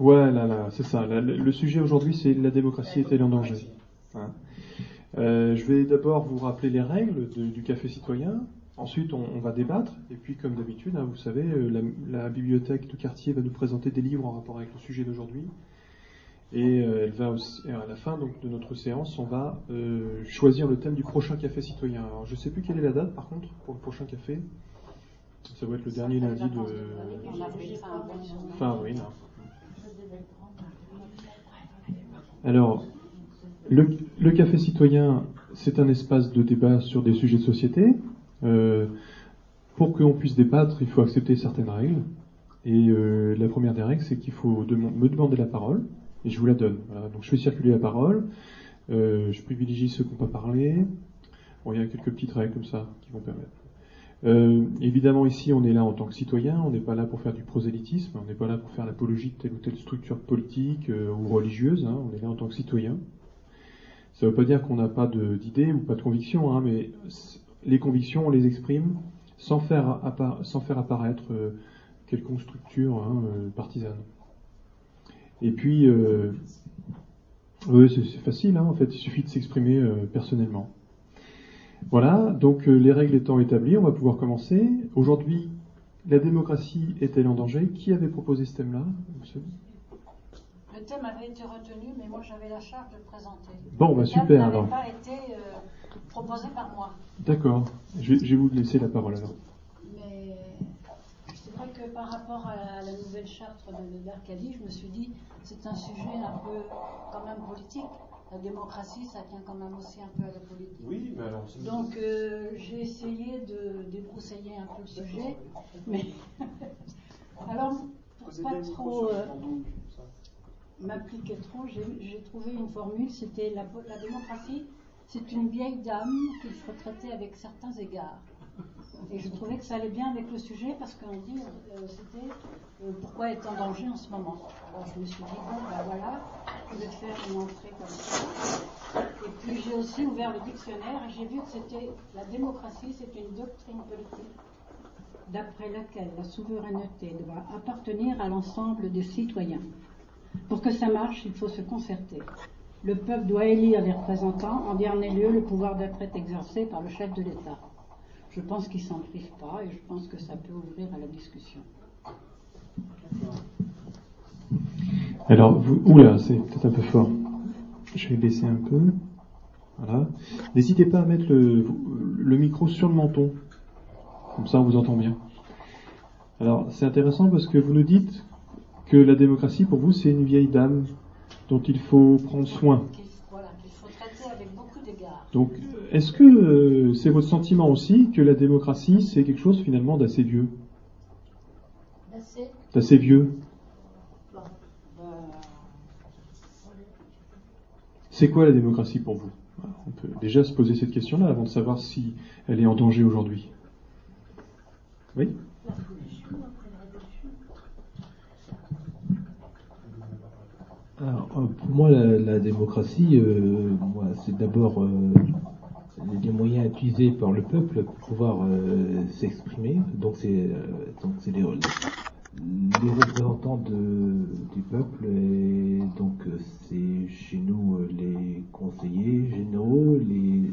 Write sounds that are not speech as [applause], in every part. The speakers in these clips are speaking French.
Ouais, là, là, c'est ça. le sujet aujourd'hui, c'est la démocratie est-elle en danger hein. euh, Je vais d'abord vous rappeler les règles du café citoyen. Ensuite, on, va débattre. Et puis, comme d'habitude, hein, vous savez, euh, la, bibliothèque de quartier va nous présenter des livres en rapport avec le sujet d'aujourd'hui. Et euh, elle va à la fin donc, de notre séance, on va choisir le thème du prochain café citoyen. Alors, je ne sais plus quelle est la date, par contre, pour le prochain café. Ça va être le dernier lundi de fin avril. Hein. Alors, le, café citoyen, c'est un espace de débat sur des sujets de société. Euh, pour qu'on puisse débattre, il faut accepter certaines règles. Et euh, la première des règles, c'est qu'il faut me demander la parole, et je vous la donne. Donc je fais circuler la parole, euh, je privilégie ceux qui n'ont pas parlé. Bon, il y a quelques petites règles comme ça qui vont permettre. Euh, évidemment, ici, on est là en tant que citoyen, on n'est pas là pour faire du prosélytisme, on n'est pas là pour faire l'apologie de telle ou telle structure politique euh, ou religieuse, hein, on est là en tant que citoyen. Ça ne veut pas dire qu'on n'a pas d'idées ou pas de convictions, hein, mais les convictions, on les exprime sans faire, sans faire apparaître euh, quelconque structure hein, partisane. Et puis, oui, c'est facile, en fait, il suffit de s'exprimer personnellement. Voilà, donc euh, les règles étant établies, on va pouvoir commencer. Aujourd'hui, la démocratie est-elle en danger? Qui avait proposé ce thème-là? Le thème avait été retenu, mais moi j'avais la charge de le présenter. Bon, bah super alors. pas été euh, proposé par moi. D'accord, je, vais vous laisser la parole alors. Mais c'est vrai que par rapport à la nouvelle charte d'Arcadie, je me suis dit c'est un sujet un peu quand même politique la démocratie, ça tient quand même aussi un peu à la politique. Oui, mais alors. Donc, euh, j'ai essayé de débroussailler un peu le sujet, mais. [laughs] alors, pour pas trop euh, m'appliquer trop, j'ai trouvé une formule c'était la, la démocratie, c'est une vieille dame qu'il faut traiter avec certains égards. Et je trouvais que ça allait bien avec le sujet parce qu'on dit, euh, c'était euh, pourquoi être en danger en ce moment. Alors je me suis dit, bon, ben voilà, je vais faire une entrée comme ça. Et puis j'ai aussi ouvert le dictionnaire et j'ai vu que c'était la démocratie, c'est une doctrine politique d'après laquelle la souveraineté doit appartenir à l'ensemble des citoyens. Pour que ça marche, il faut se concerter. Le peuple doit élire les représentants. En dernier lieu, le pouvoir d'être exercé par le chef de l'État. Je pense qu'il s'en prive pas et je pense que ça peut ouvrir à la discussion. Alors, vous, oula, c'est peut-être un peu fort. Je vais baisser un peu. Voilà. N'hésitez pas à mettre le, le, micro sur le menton. Comme ça, on vous entend bien. Alors, c'est intéressant parce que vous nous dites que la démocratie, pour vous, c'est une vieille dame dont il faut prendre soin. Voilà, qu'il faut traiter avec beaucoup d'égards. Donc, est-ce que euh, c'est votre sentiment aussi que la démocratie, c'est quelque chose finalement d'assez vieux? D'assez. Vieux. Bah, C'est quoi la démocratie pour vous? On peut déjà se poser cette question-là avant de savoir si elle est en danger aujourd'hui. Oui? Alors, euh, pour moi, la, démocratie, euh, c'est d'abord les moyens utilisés par le peuple pour pouvoir euh, s'exprimer. Donc c'est euh, donc les, représentants du peuple donc euh, c'est chez nous les conseillers généraux, les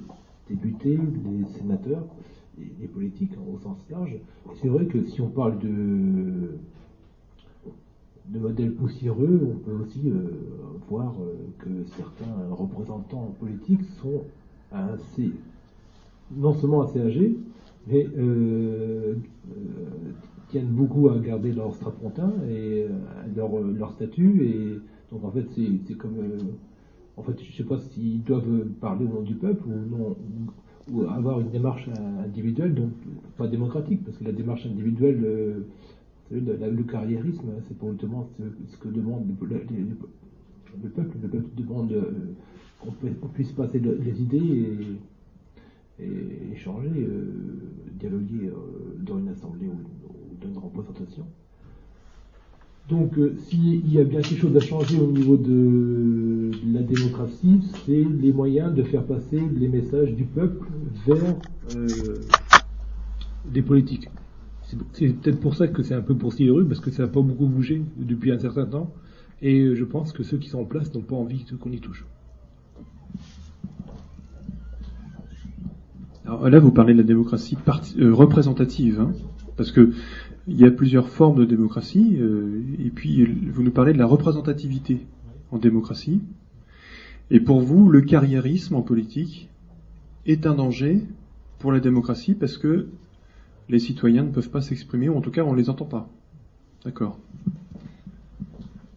députés, les sénateurs, les, les politiques au sens large. C'est vrai que si on parle de de modèles poussiéreux, on peut aussi voir que certains représentants politiques sont assez, non seulement assez âgés, mais euh, euh, tiennent beaucoup à garder leur strapontin et euh, leur, leur statut. Et donc en fait, c'est comme. en fait, je ne sais pas s'ils doivent parler au nom du peuple ou non. Ou, avoir une démarche individuelle, donc pas démocratique, parce que la démarche individuelle, le carriérisme, c'est pour justement ce, que demande le, le, peuple. Le peuple demande qu'on puisse passer les idées et, échanger, euh, dialoguer euh, dans une assemblée ou, dans une représentation. Donc, euh, s'il y a bien quelque chose à changer au niveau de, la démocratie, c'est les moyens de faire passer les messages du peuple vers des politiques. C'est peut-être pour ça que c'est un peu poursuivi, parce que ça n'a pas beaucoup bougé depuis un certain temps Et je pense que ceux qui sont en place n'ont pas envie qu'on y touche. Alors là, vous parlez de la démocratie euh, représentative, hein, parce que il y a plusieurs formes de démocratie, euh, et puis vous nous parlez de la représentativité en démocratie. Et pour vous, le carriérisme en politique est un danger pour la démocratie parce que les citoyens ne peuvent pas s'exprimer, ou en tout cas on ne les entend pas. D'accord.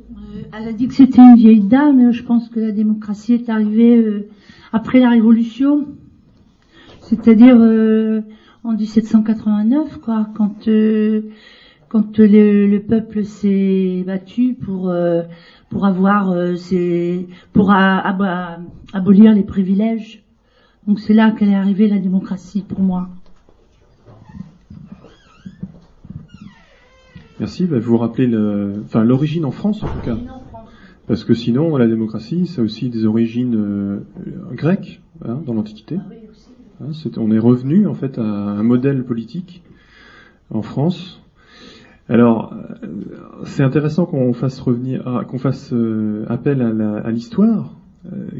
Euh, elle a dit que c'était une vieille dame. Je pense que la démocratie est arrivée euh, après la Révolution, c'est-à-dire euh, en 1789, quoi, quand quand le, peuple s'est battu pour pour avoir ses, pour abolir les privilèges. Donc c'est là qu'elle est arrivée la démocratie pour moi. Merci. Bah, vous vous rappelez le, enfin l'origine en France en tout cas, parce que sinon la démocratie, ça a aussi des origines euh, grecques hein, dans l'Antiquité. Ah hein, on est revenu en fait à un modèle politique en France. Alors, euh, c'est intéressant qu'on fasse revenir, qu'on fasse euh, appel à l'histoire.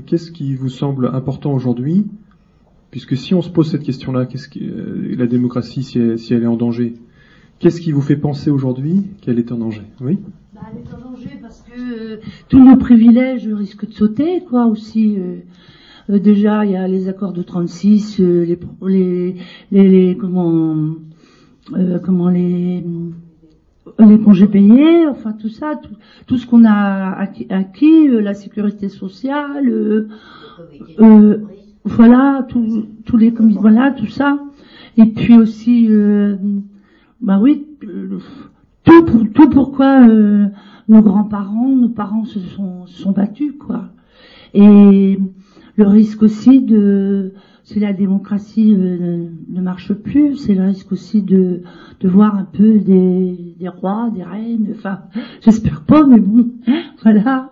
Qu'est-ce qui vous semble important aujourd'hui? Puisque si on se pose cette question-là, la démocratie, si elle est en danger, Qu'est-ce qui vous fait penser aujourd'hui qu'elle est en danger? Oui? Bah, Elle est en danger parce que euh, tous nos privilèges risquent de sauter, quoi, aussi. Euh, euh, déjà, il y a les accords de 36, les, les, les, comment, comment les les congés payés, enfin tout ça, tout, tout ce qu'on a acquis, la sécurité sociale, voilà, tous les voilà, tout ça. Et puis aussi bah oui, tout, pour, tout pourquoi euh, nos grands-parents, nos parents se sont, sont battus, quoi. Et le risque aussi de, si la démocratie euh, ne marche plus, c'est le risque aussi de, de voir un peu des, des rois, des reines, enfin, [laughs] j'espère pas, mais bon, [laughs] voilà.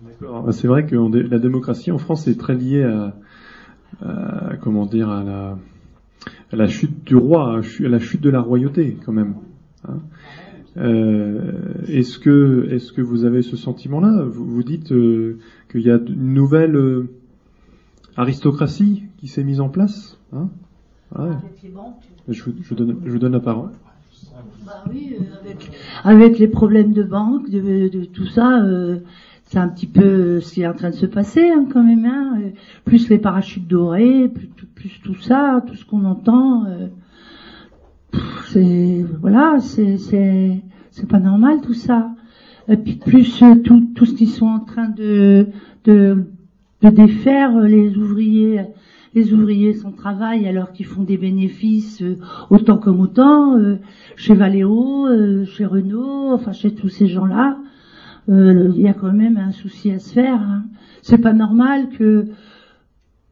D'accord. C'est vrai que la démocratie en France est très liée à, comment dire, à la, la chute du roi, à la chute de la royauté quand même. Hein. Euh, est-ce que est-ce que vous avez ce sentiment-là? Vous, vous, dites euh, qu'il y a une nouvelle euh, aristocratie qui s'est mise en place. Hein? Je, je, donne, je donne la parole. Bah oui, avec, les problèmes de banque, de, tout ça, c'est un petit peu ce qui est en train de se passer hein, quand même. Hein. Plus les parachutes dorés, plus tout ça, tout ce qu'on entend. Euh, c'est voilà, c'est c'est c'est pas normal tout ça. Et puis plus euh, tout tout ce qu'ils sont en train de de de défaire euh, les ouvriers les ouvriers sans travail alors qu'ils font des bénéfices autant comme autant chez Valeo, chez Renault, enfin chez tous ces gens-là euh, il y a quand même un souci à se faire. Hein. C'est pas normal que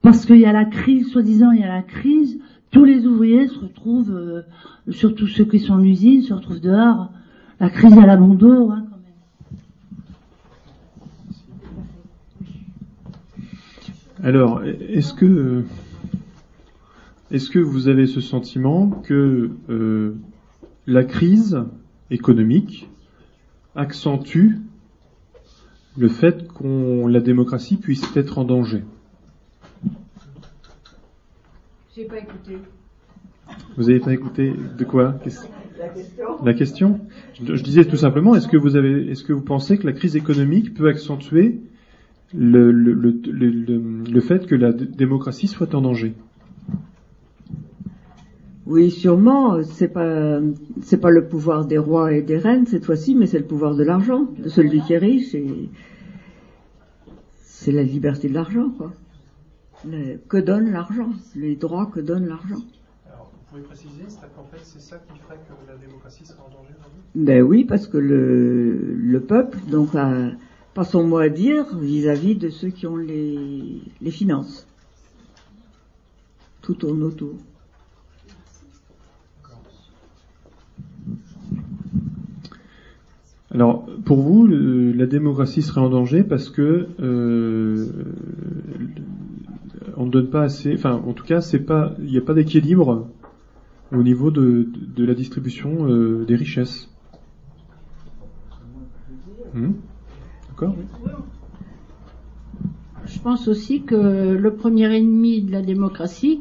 parce qu'il y a la crise, soi-disant il y a la crise, tous les ouvriers se retrouvent, euh, surtout ceux qui sont en usine, se retrouvent dehors. La crise à la hein, quand même. Alors, est-ce que est-ce que vous avez ce sentiment que euh, la crise économique accentue le fait qu'on la démocratie puisse être en danger? J'ai pas écouté. Vous n'avez pas écouté de quoi? La question. La question? Je, disais tout simplement, est-ce que vous avez, est-ce que vous pensez que la crise économique peut accentuer le, le, le, le fait que la démocratie soit en danger? Oui, sûrement. C'est pas c'est pas le pouvoir des rois et des reines cette fois-ci, mais c'est le pouvoir de l'argent, de celui qui est riche. Et c'est la liberté de l'argent, quoi. Que donne l'argent? Les droits que donne l'argent. Alors, vous pouvez préciser, qu'en fait, c'est ça qui ferait que la démocratie serait en danger Ben oui, parce que le, le peuple, donc, a pas son mot à dire vis-à-vis de ceux qui ont les, les finances. Tout tourne autour. Alors, pour vous, la démocratie serait en danger parce que euh, on ne donne pas assez. Enfin, en tout cas, c'est pas, il n'y a pas d'équilibre au niveau de, la distribution euh, des richesses. Hmm? D'accord Je pense aussi que le premier ennemi de la démocratie,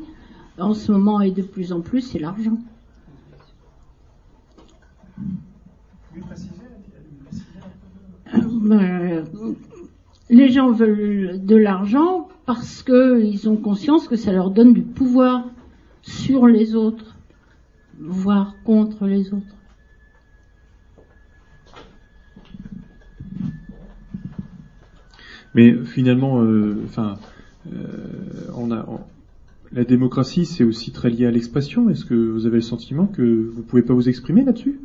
en ce moment et de plus en plus, c'est l'argent. Les gens veulent de l'argent parce qu'ils ont conscience que ça leur donne du pouvoir sur les autres, voire contre les autres. Mais finalement, euh, enfin, euh, la démocratie, c'est aussi très lié à l'expression. Est-ce que vous avez le sentiment que vous pouvez pas vous exprimer là-dessus?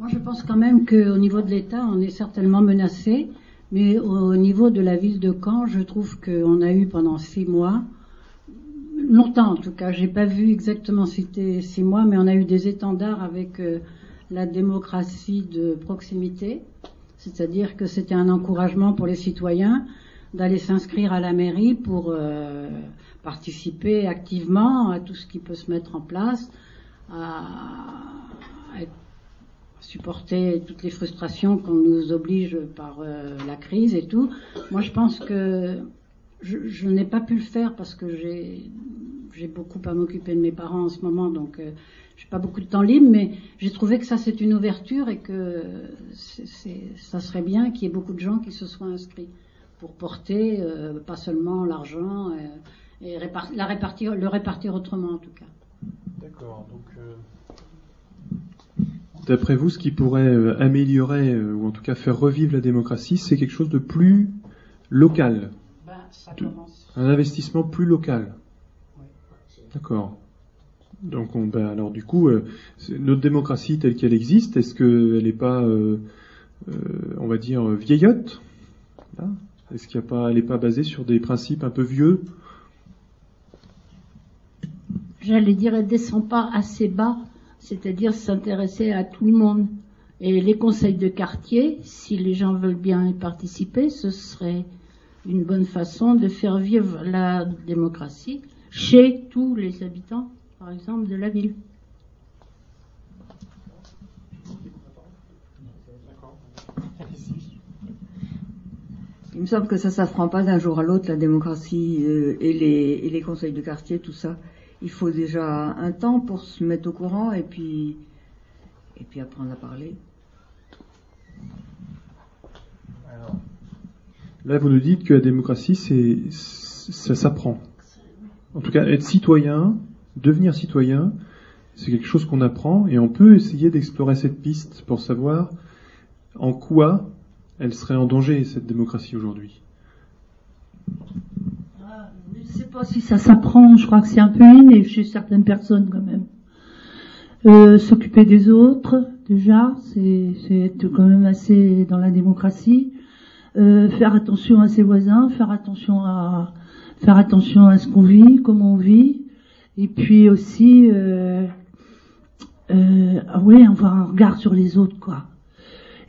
Moi, je pense quand même qu'au niveau de l'État, on est certainement menacé, mais au niveau de la ville de Caen, je trouve qu'on a eu pendant six mois, longtemps en tout cas, j'ai pas vu exactement c'était six mois, mais on a eu des étendards avec euh, la démocratie de proximité, c'est-à-dire que c'était un encouragement pour les citoyens d'aller s'inscrire à la mairie pour euh, participer activement à tout ce qui peut se mettre en place, à être supporter toutes les frustrations qu'on nous oblige par euh, la crise et tout. Moi, je pense que je, n'ai pas pu le faire parce que j'ai beaucoup à m'occuper de mes parents en ce moment, donc euh, j'ai pas beaucoup de temps libre. Mais j'ai trouvé que ça c'est une ouverture et que ça serait bien qu'il y ait beaucoup de gens qui se soient inscrits pour porter euh, pas seulement l'argent euh, et la répartir, le répartir autrement en tout cas. D'accord. Donc, d'après vous, ce qui pourrait euh, améliorer euh, ou en tout cas faire revivre la démocratie, c'est quelque chose de plus local, Ben, ça De- commence. un investissement plus local. D'accord. Donc, on, ben, alors du coup, euh, notre démocratie telle qu'elle existe, est-ce qu'elle n'est pas, euh, euh, on va dire, vieillotte? Est-ce qu'elle n'est pas, elle n'est pas basée sur des principes un peu vieux? J'allais dire, elle descend pas assez bas, c'est-à-dire s'intéresser à tout le monde. Et les conseils de quartier, si les gens veulent bien y participer, ce serait une bonne façon de faire vivre la démocratie chez tous les habitants, par exemple, de la ville. Il me semble que ça ne s'apprend pas d'un jour à l'autre, la démocratie euh, et, les, et les conseils de quartier, tout ça. Il faut déjà un temps pour se mettre au courant et puis, apprendre à parler. Là, vous nous dites que la démocratie, c'est, ça s'apprend. En tout cas, être citoyen, devenir citoyen, c'est quelque chose qu'on apprend et on peut essayer d'explorer cette piste pour savoir en quoi elle serait en danger, cette démocratie aujourd'hui. Je sais pas si ça s'apprend, je crois que c'est un peu inné chez certaines personnes quand même. Euh, S'occuper des autres, déjà, c'est c'est être quand même assez dans la démocratie. Euh, faire attention à ses voisins, faire attention à faire attention à ce qu'on vit, comment on vit, et puis aussi, euh, euh, ah ouais, avoir un regard sur les autres, quoi.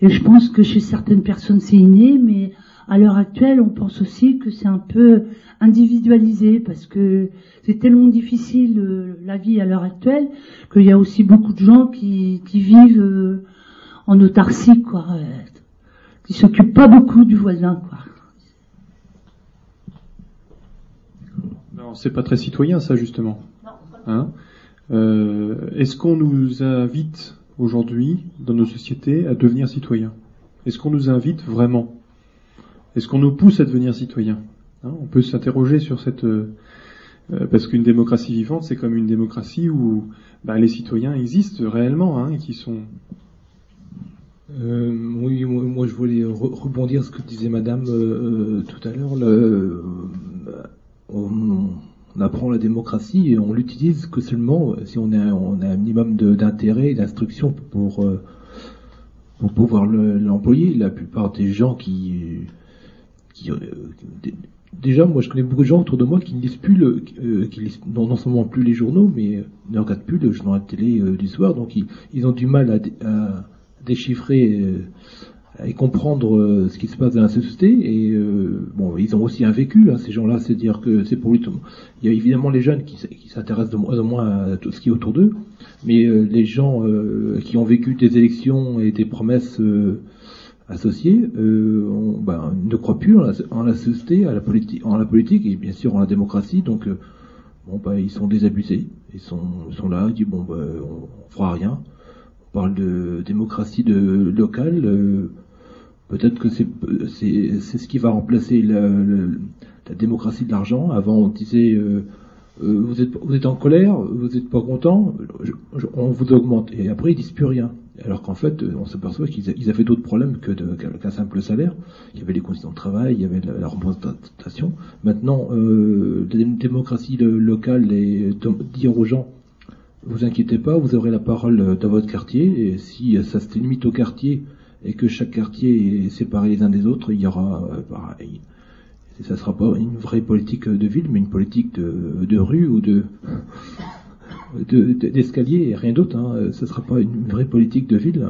Et je pense que chez certaines personnes c'est inné, mais à l'heure actuelle, on pense aussi que c'est un peu individualisé parce que c'est tellement difficile euh, la vie à l'heure actuelle qu'il y a aussi beaucoup de gens qui, qui vivent euh, en autarcie, quoi. euh, qui s'occupent pas beaucoup du voisin, quoi. Alors, c'est pas très citoyen, ça, justement. Hein? Euh, Est-ce qu'on nous invite aujourd'hui, dans nos sociétés, à devenir citoyens? Est-ce qu'on nous invite vraiment? Est-ce qu'on nous pousse à devenir citoyens Hein, On peut s'interroger sur cette... euh, euh, parce qu'une démocratie vivante, c'est comme une démocratie où bah, les citoyens existent réellement, hein, et qui sont... Euh, oui, moi, je voulais re- rebondir sur ce que disait Madame tout à l'heure. on, apprend la démocratie et on l'utilise que seulement si on a, un minimum d'intérêt et d'instruction pour, pour pouvoir le- l'employer. La plupart des gens qui, euh, dé- déjà, moi, je connais beaucoup de gens autour de moi qui ne lisent plus euh, seulement plus les journaux, mais euh, ne regardent plus le journal de télé euh, du soir. Donc, ils, ont du mal à, dé- à déchiffrer euh, et comprendre ce qui se passe dans la société. Et bon, ils ont aussi un vécu, hein, ces gens-là, c'est-à-dire que c'est pour lui. Il y a évidemment les jeunes qui, qui s'intéressent de moins en moins à tout ce qui est autour d'eux, mais les gens qui ont vécu des élections et des promesses associées on, ben, ne croient plus en la, société, à la politique, en la politique et bien sûr en la démocratie. Donc bon, ben, ils sont désabusés, ils sont, là, ils disent bon, ben, on, on fera rien. On parle de démocratie de locale Peut-être que c'est ce qui va remplacer la, démocratie de l'argent. Avant, on disait euh, euh, vous êtes vous êtes en colère, vous n'êtes pas content, on vous augmente. Et après, ils disent plus rien. Alors qu'en fait, on s'aperçoit qu'ils avaient d'autres problèmes que qu'un simple salaire. Il y avait les conditions de travail, il y avait la, représentation. Maintenant, euh, la démocratie locale et dire aux gens vous inquiétez pas, vous aurez la parole dans votre quartier. Et si ça se limite au quartier, et que chaque quartier est séparé les uns des autres, il y aura euh, pareil. Ça sera pas une vraie politique de ville, mais une politique de, de rue ou de d'escalier et rien d'autre. Hein. Ce sera pas une vraie politique de ville.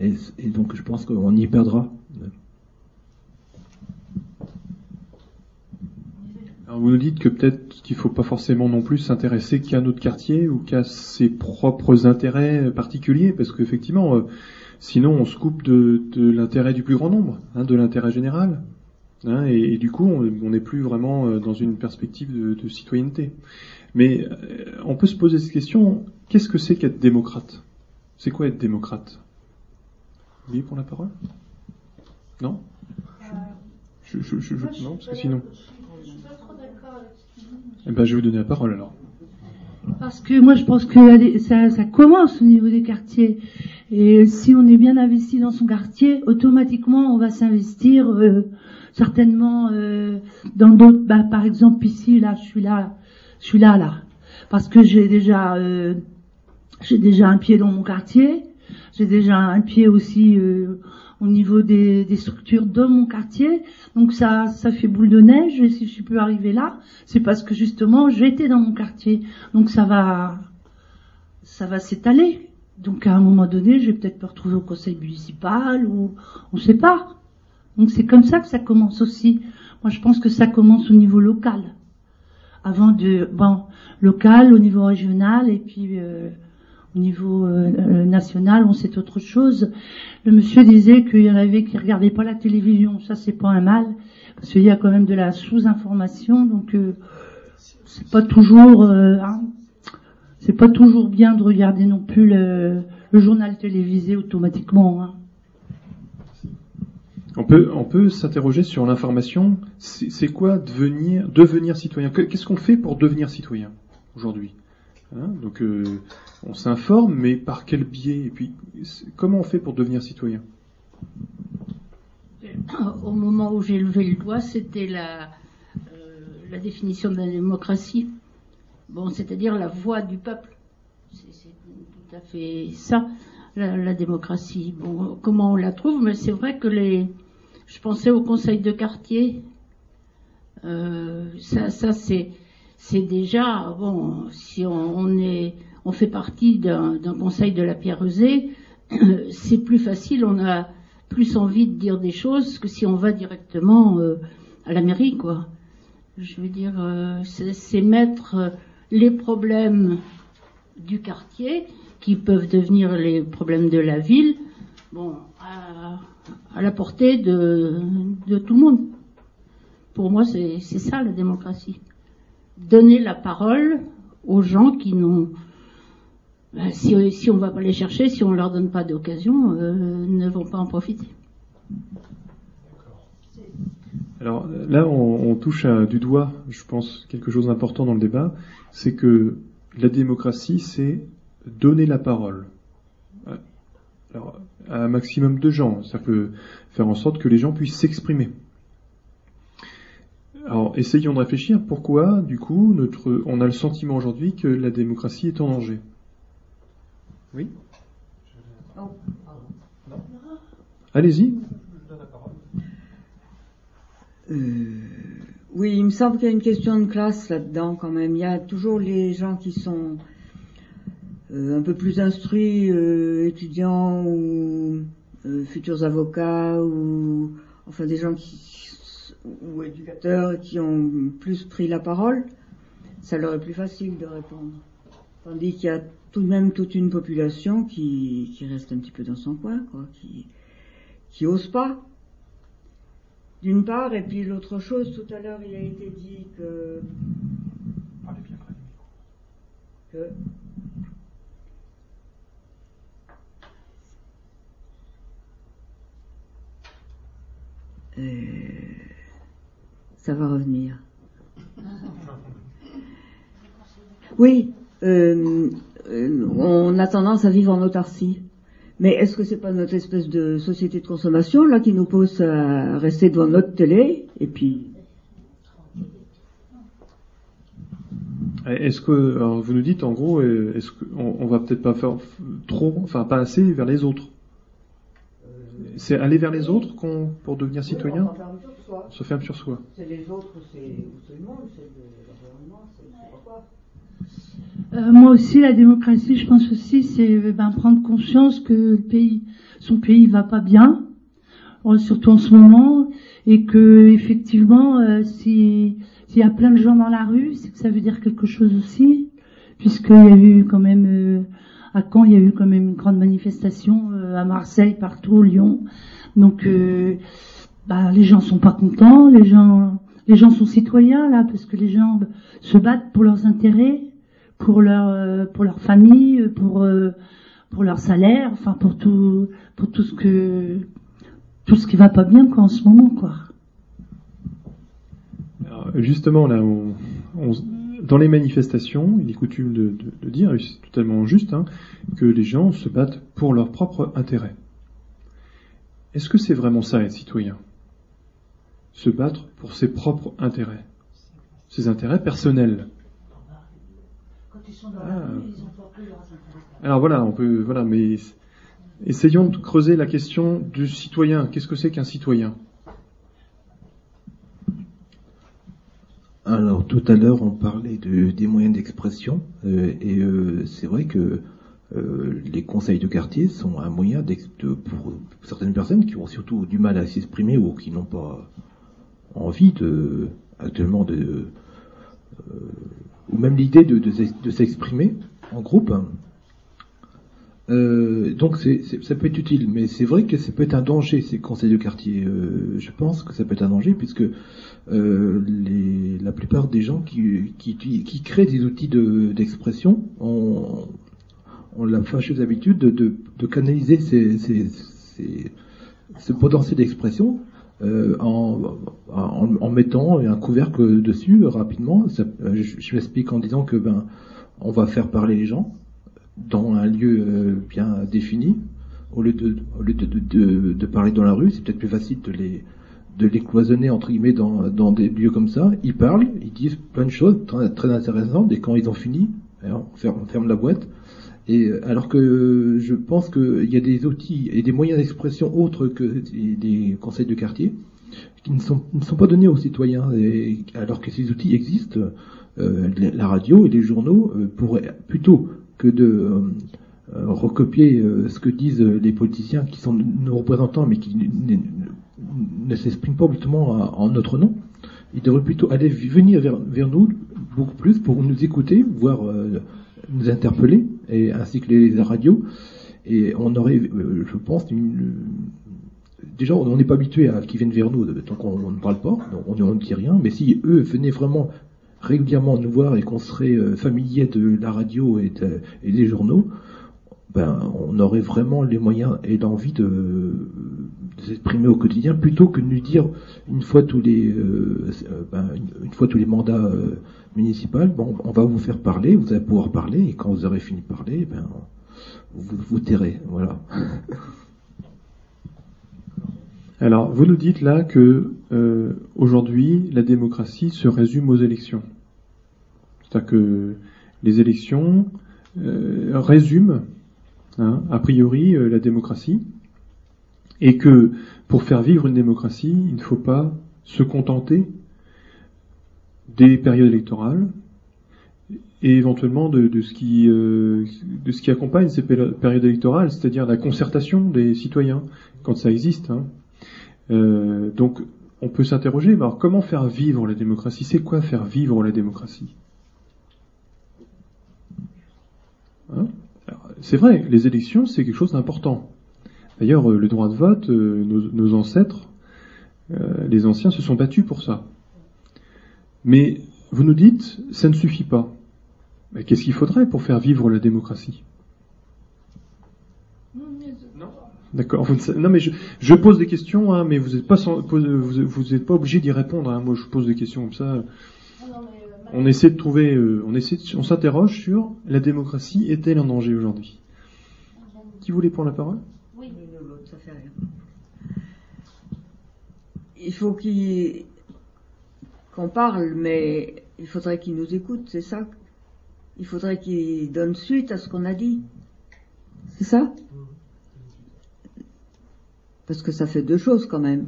Et, donc je pense qu'on y perdra. Alors vous nous dites que peut-être qu'il faut pas forcément non plus s'intéresser qu'à notre quartier ou qu'à ses propres intérêts particuliers, parce qu'effectivement, euh, Sinon, on se coupe de, l'intérêt du plus grand nombre, hein, de l'intérêt général. Hein, et, du coup, on n'est plus vraiment euh, dans une perspective de, citoyenneté. Mais euh, on peut se poser cette question, qu'est-ce que c'est qu'être démocrate? C'est quoi être démocrate? Vous voulez prendre la parole? Non? Je, je, Non, parce que sinon... Eh ben, je vais vous donner la parole alors. Parce que moi, je pense que ça, ça commence au niveau des quartiers. Et si on est bien investi dans son quartier, automatiquement, on va s'investir euh, certainement euh, dans d'autres. Bah, par exemple, ici, là, je suis là, je suis là, là, parce que j'ai déjà, euh, j'ai déjà un pied dans mon quartier. J'ai déjà un pied aussi au niveau des, des, structures de mon quartier. Donc ça, ça fait boule de neige. Et si je peux arriver là, c'est parce que justement j'étais dans mon quartier. Donc ça va, ça va s'étaler. Donc à un moment donné, je vais peut-être me retrouver au conseil municipal ou on ne sait pas. Donc c'est comme ça que ça commence aussi. Moi je pense que ça commence au niveau local. Avant de bon local, au niveau régional et puis euh, au niveau euh, euh, national, on sait autre chose. Le monsieur disait qu'il y en avait qui regardaient pas la télévision. Ça c'est pas un mal parce qu'il y a quand même de la sous-information. Donc euh, c'est pas toujours hein, c'est pas toujours bien de regarder non plus le, journal télévisé automatiquement. Hein. On peut, s'interroger sur l'information. C'est quoi devenir, citoyen? Qu'est-ce qu'on fait pour devenir citoyen aujourd'hui? Hein? Donc, euh, on s'informe, mais par quel biais? Et puis, comment on fait pour devenir citoyen? Au moment où j'ai levé le doigt, c'était la, euh, la définition de la démocratie. Bon, c'est-à-dire la voix du peuple. C'est tout à fait ça, la, démocratie. Bon, comment on la trouve? Mais c'est vrai que les. Je pensais au conseil de quartier. Euh, ça, ça c'est, c'est déjà bon. Si on, est, on fait partie d'un, conseil de la Pierre-Rosée, [clears throat] c'est plus facile. On a plus envie de dire des choses que si on va directement euh, à la mairie, quoi. Je veux dire, euh, c'est mettre les problèmes du quartier, qui peuvent devenir les problèmes de la ville, bon, à, la portée de, tout le monde. Pour moi, c'est ça la démocratie. Donner la parole aux gens qui n'ont ben, si, on va pas les chercher, si on leur donne pas d'occasion, euh, ne vont pas en profiter. Alors là, on, touche du doigt, je pense, quelque chose d'important dans le débat, c'est que la démocratie, c'est donner la parole. Alors, à un maximum de gens, c'est-à-dire que faire en sorte que les gens puissent s'exprimer. Alors, essayons de réfléchir pourquoi, du coup, notre, on a le sentiment aujourd'hui que la démocratie est en danger? Oui Allez-y. Euh, oui, il me semble qu'il y a une question de classe là-dedans quand même. Il y a toujours les gens qui sont euh, un peu plus instruits, euh, étudiants ou euh, futurs avocats ou enfin des gens qui ou éducateurs qui ont plus pris la parole, ça leur est plus facile de répondre. Tandis qu'il y a tout de même toute une population qui, qui reste un petit peu dans son coin, quoi, qui qui ose pas. D'une part, et puis l'autre chose, tout à l'heure il a été dit que que euh, ça va revenir. [laughs] Oui, euh, euh, on a tendance à vivre en autarcie. Mais est-ce que c'est pas notre espèce de société de consommation là qui nous pousse à rester devant notre télé et puis Est-ce que, alors vous nous dites en gros, est-ce qu'on on va peut-être pas faire trop, enfin pas assez vers les autres? C'est aller vers les autres qu'on, pour devenir citoyen On se ferme sur soi. C'est les autres, c'est le monde, c'est l'environnement, c'est quoi Euh, moi aussi, la démocratie, je pense aussi, c'est euh, ben, prendre conscience que le pays, son pays va pas bien, euh, surtout en ce moment, et que effectivement, euh, si s'il y a plein de gens dans la rue, c'est que ça veut dire quelque chose aussi, puisqu'il y a eu quand même euh, à Caen, il y a eu quand même une grande manifestation, euh, à Marseille, partout, Lyon, donc euh, bah, les gens sont pas contents, les gens les gens sont citoyens là, parce que les gens se battent pour leurs intérêts pour leur euh, pour leur famille, pour pour leur salaire, enfin pour tout pour tout ce que tout ce qui va pas bien quoi en ce moment quoi. Justement, là, on- dans les manifestations, il est coutume de, de- de dire, et c'est totalement juste, hein, que les gens se battent pour leur propre intérêt. Est-ce que c'est vraiment ça être citoyen Se battre pour ses propres intérêts, ses intérêts personnels. Ah. Alors voilà, on peut, voilà, mais essayons de creuser la question du citoyen. Qu'est-ce que c'est qu'un citoyen? Alors tout à l'heure on parlait de, des moyens d'expression euh, et euh, c'est vrai que euh, les conseils de quartier sont un moyen de- pour certaines personnes qui ont surtout du mal à s'exprimer ou qui n'ont pas envie de actuellement de ou même l'idée de, de, s'ex- de s'exprimer en groupe. Euh, donc ça peut être utile, mais c'est vrai que ça peut être un danger ces conseils de quartier. Euh, je pense que ça peut être un danger puisque euh, les, la plupart des gens qui, qui, qui créent des outils de, d'expression ont, ont la fâcheuse habitude de, de, de canaliser ces, ces, ces- ce potentiel d'expression euh, en, en, en mettant un couvercle dessus rapidement. Je je m'explique en disant que ben on va faire parler les gens dans un lieu euh, bien défini au lieu de, au lieu de, de, de- parler dans la rue. C'est peut-être plus facile de les de les cloisonner entre guillemets dans, dans des lieux comme ça. Ils parlent, ils disent plein de choses très, très intéressantes et quand ils ont fini, on, ferme, on ferme la boîte. Et euh, alors que je pense qu'il y a des outils et des moyens d'expression autres que des conseils de quartier qui ne sont, ne sont pas donnés aux citoyens, et, alors que ces outils existent. euh, la radio et les journaux euh, pourraient plutôt que de euh, euh, recopier euh, ce que disent les politiciens qui sont nos représentants mais qui ne, s'expriment pas justement en notre nom. Ils devraient plutôt aller venir vers, nous beaucoup plus pour nous écouter, voire nous interpeller, et, ainsi que les radios. Et on aurait, je pense, déjà on n'est pas habitué à qu'ils viennent vers nous tant qu'on on ne parle pas, donc on ne dit rien. Mais si eux venaient vraiment régulièrement nous voir et qu'on serait euh, familier de la radio et, et des journaux, ben, on aurait vraiment les moyens et l'envie de, de s'exprimer au quotidien plutôt que de nous dire une fois tous les euh, euh, ben, une fois tous les mandats euh, municipaux, bon, on va vous faire parler, vous allez pouvoir parler et quand vous aurez fini de parler, ben, vous vous tairez, voilà. [laughs] Alors, vous nous dites là que euh, aujourd'hui, la démocratie se résume aux élections. C'est-à-dire que les élections euh, résument, hein, a priori, euh, la démocratie, et que pour faire vivre une démocratie, il ne faut pas se contenter des périodes électorales, et éventuellement de, de ce qui euh, de ce qui accompagne ces péri- périodes électorales, c'est-à-dire la concertation des citoyens quand ça existe. hein. Euh, donc on peut s'interroger, mais comment faire vivre la démocratie? C'est quoi faire vivre la démocratie? Hein? C'est vrai, les élections c'est quelque chose d'important. D'ailleurs, euh, le droit de vote, euh, nos, ancêtres, les anciens se sont battus pour ça. Mais vous nous dites, ça ne suffit pas. Mais qu'est-ce qu'il faudrait pour faire vivre la démocratie Non. D'accord. Non, mais je, je pose des questions, hein, mais vous n'êtes pas, sans- vous, vous êtes pas obligé d'y répondre. hein. Moi, je pose des questions comme ça. On essaie de trouver, euh, on essaie, de- on s'interroge sur la démocratie est-elle un danger aujourd'hui? Qui voulait prendre la parole? L'une ou l'autre, ça fait rien. Il faut qu'il- qu'on parle, mais il faudrait qu'il nous écoute, c'est ça? Il faudrait qu'il donne suite à ce qu'on a dit. C'est ça? Parce que ça fait deux choses quand même.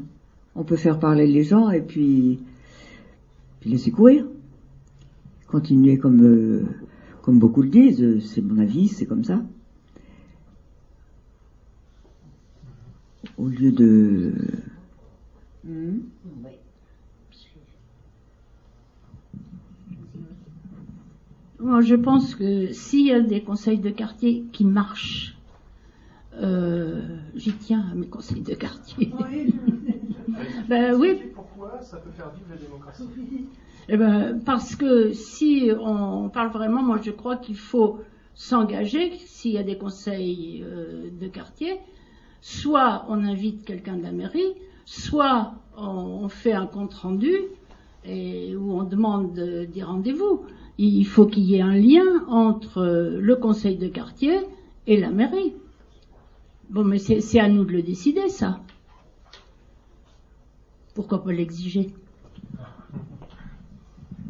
On peut faire parler les gens et puis, puis laisser courir. Continuer comme, euh, comme beaucoup le disent, c'est mon avis, c'est comme ça. au lieu de... Hmm Moi, je pense que s'il y a des conseils de quartier qui marchent, euh, j'y tiens à mes conseils de quartier. [laughs] ben oui, Pourquoi ça peut faire vivre la démocratie? Eh ben, parce que si on parle vraiment, moi je crois qu'il faut s'engager s'il y a des conseils euh, de quartier. Soit on invite quelqu'un de la mairie, soit on, on fait un compte rendu et où on demande de- des rendez-vous. Il faut qu'il y ait un lien entre le conseil de quartier et la mairie. Bon, mais c'est à nous de le décider, ça. Pourquoi pas l'exiger?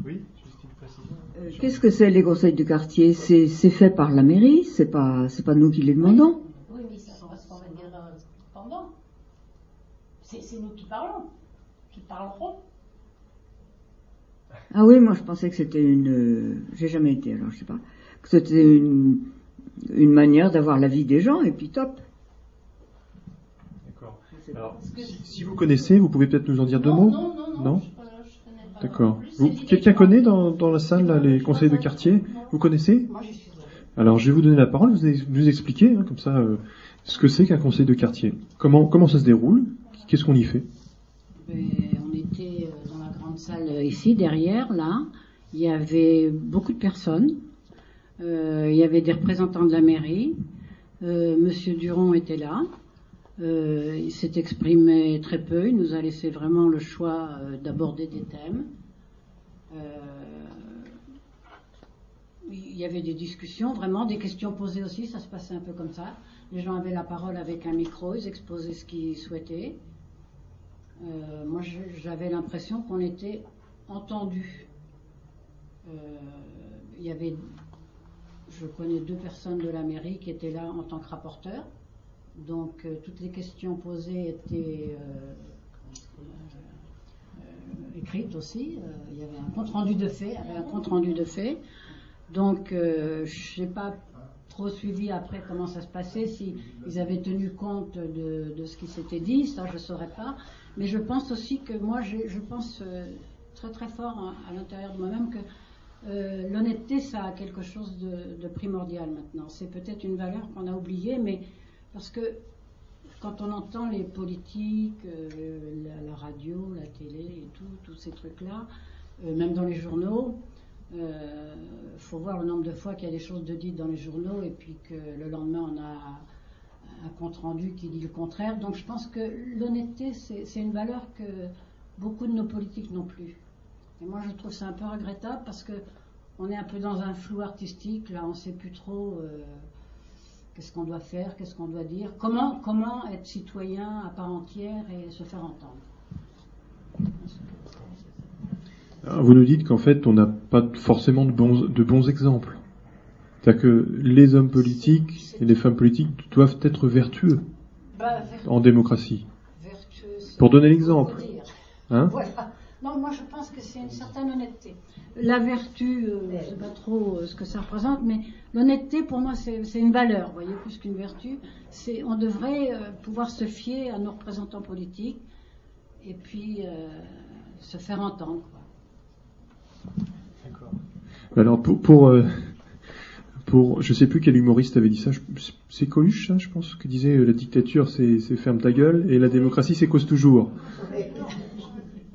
Oui, juste une précision. Euh, Qu'est-ce que c'est les conseils de quartier? C'est fait par la mairie, c'est pas c'est pas nous qui les demandons? Oui, mais ça va se dire pendant. C'est nous qui parlons, qui parlerons. Ah oui, moi je pensais que c'était une euh, j'ai jamais été alors je sais pas que c'était une une manière d'avoir l'avis des gens et puis top. Alors, si, si vous connaissez, vous pouvez peut-être nous en dire deux mots Non, non, non. Non je- je connais pas D'accord. Quelqu'un connaît dans, dans la salle là, les conseils de quartier Vous connaissez Moi, suis. Alors, je vais vous donner la parole, vous allez nous expliquer, hein, comme ça, euh, ce que c'est qu'un conseil de quartier. Comment, comment ça se déroule? Qu'est-ce qu'on y fait? Ben, on était euh, dans la grande salle euh, ici, derrière, là. Il y avait beaucoup de personnes. Euh, il y avait des représentants de la mairie. Euh, Monsieur Duron était là. Euh, il s'est exprimé très peu. Il nous a laissé vraiment le choix euh, d'aborder des thèmes. Euh, il y avait des discussions, vraiment, des questions posées aussi. Ça se passait un peu comme ça. Les gens avaient la parole avec un micro, ils exposaient ce qu'ils souhaitaient. Moi, j'avais l'impression qu'on était entendu. Il y avait, je connais deux personnes de la mairie qui étaient là en tant que rapporteurs. Donc, euh, toutes les questions posées étaient euh, euh, écrites aussi. Il y avait un compte rendu de fait. un compte rendu de fait. Donc, je n'ai pas trop suivi après comment ça se passait, si ils avaient tenu compte de, ce qui s'était dit, ça je ne saurais pas. Mais je pense aussi que moi, je pense très très fort hein, à l'intérieur de moi-même que l'honnêteté, ça a quelque chose de primordial maintenant. C'est peut-être une valeur qu'on a oubliée, mais parce que quand on entend les politiques, euh, la, la radio, la télé et tout, tous ces trucs-là, euh, même dans les journaux, il faut voir le nombre de fois qu'il y a des choses de dites dans les journaux et puis que le lendemain on a un compte rendu qui dit le contraire. Donc je pense que l'honnêteté, c'est une valeur que beaucoup de nos politiques n'ont plus. Et moi je trouve ça un peu regrettable parce que on est un peu dans un flou artistique, là on ne sait plus trop euh, qu'est-ce qu'on doit faire, qu'est-ce qu'on doit dire, comment, comment être citoyen à part entière et se faire entendre. Alors, Vous nous dites qu'en fait, on n'a pas forcément de bons, de bons exemples. C'est-à-dire que les hommes politiques et les femmes politiques doivent être vertueux Bah, en démocratie. vertueux, Pour donner l'exemple. Hein Voilà. Non, moi je pense que c'est une certaine honnêteté. La vertu, euh, je ne sais pas trop euh, ce que ça représente, mais l'honnêteté pour moi c'est une valeur, vous voyez, plus qu'une vertu. C'est, on devrait euh, pouvoir se fier à nos représentants politiques et puis euh, se faire entendre. D'accord. Alors pour pour, euh, pour je sais plus quel humoriste avait dit ça. C'est Coluche, ça, je pense, qui disait la dictature c'est c'est ferme ta gueule et la démocratie c'est cause toujours.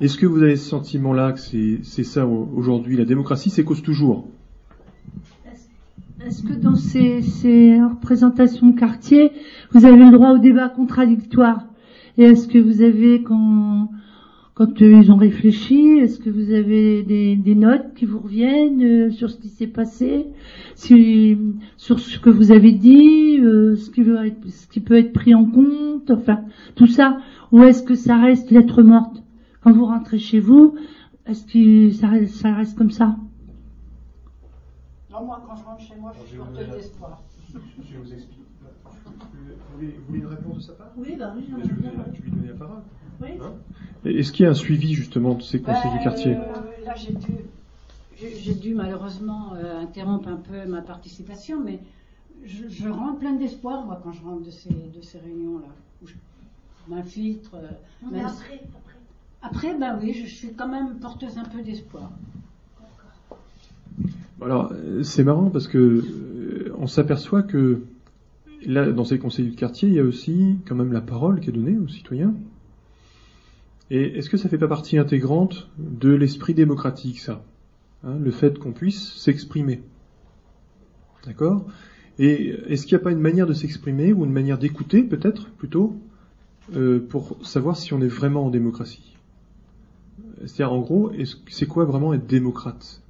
Est-ce que vous avez ce sentiment-là que c'est ça au- aujourd'hui la démocratie c'est cause toujours? Est-ce que dans ces, représentations de quartier, vous avez le droit au débat contradictoire? Et est-ce que vous avez, quand, ils ont réfléchi, est-ce que vous avez des, notes qui vous reviennent euh, sur ce qui s'est passé, sur ce que vous avez dit, euh, ce qui peut être pris en compte, enfin tout ça? Ou est-ce que ça reste lettre morte? Quand vous rentrez chez vous, est-ce que ça, reste- ça reste comme ça? Non, moi quand je rentre chez moi, je suis porteuse d'espoir. Je vous explique. Vous voulez, une réponse de sa part? Oui, bah oui, je lui donner la parole. Oui. Hein? Est-ce qu'il y a un suivi justement de ces conseils Ben, du quartier? euh, Là, j'ai dû, j'ai j'ai dû malheureusement euh, interrompre un peu ma participation, mais je, je rentre pleine d'espoir, moi, quand je rentre de ces, de ces réunions-là, où je m'infiltre. euh, si- Après, ben oui, je, suis quand même porteuse un peu d'espoir. Alors, euh, c'est marrant parce que euh, on s'aperçoit que là, dans ces conseils du quartier, il y a aussi quand même la parole qui est donnée aux citoyens. Et est-ce que ça fait pas partie intégrante de l'esprit démocratique, ça Hein, Le fait qu'on puisse s'exprimer? D'accord? Et est-ce qu'il n'y a pas une manière de s'exprimer ou une manière d'écouter, peut-être, plutôt, euh, pour savoir si on est vraiment en démocratie? C'est-à-dire, en gros, c'est quoi vraiment être démocrate?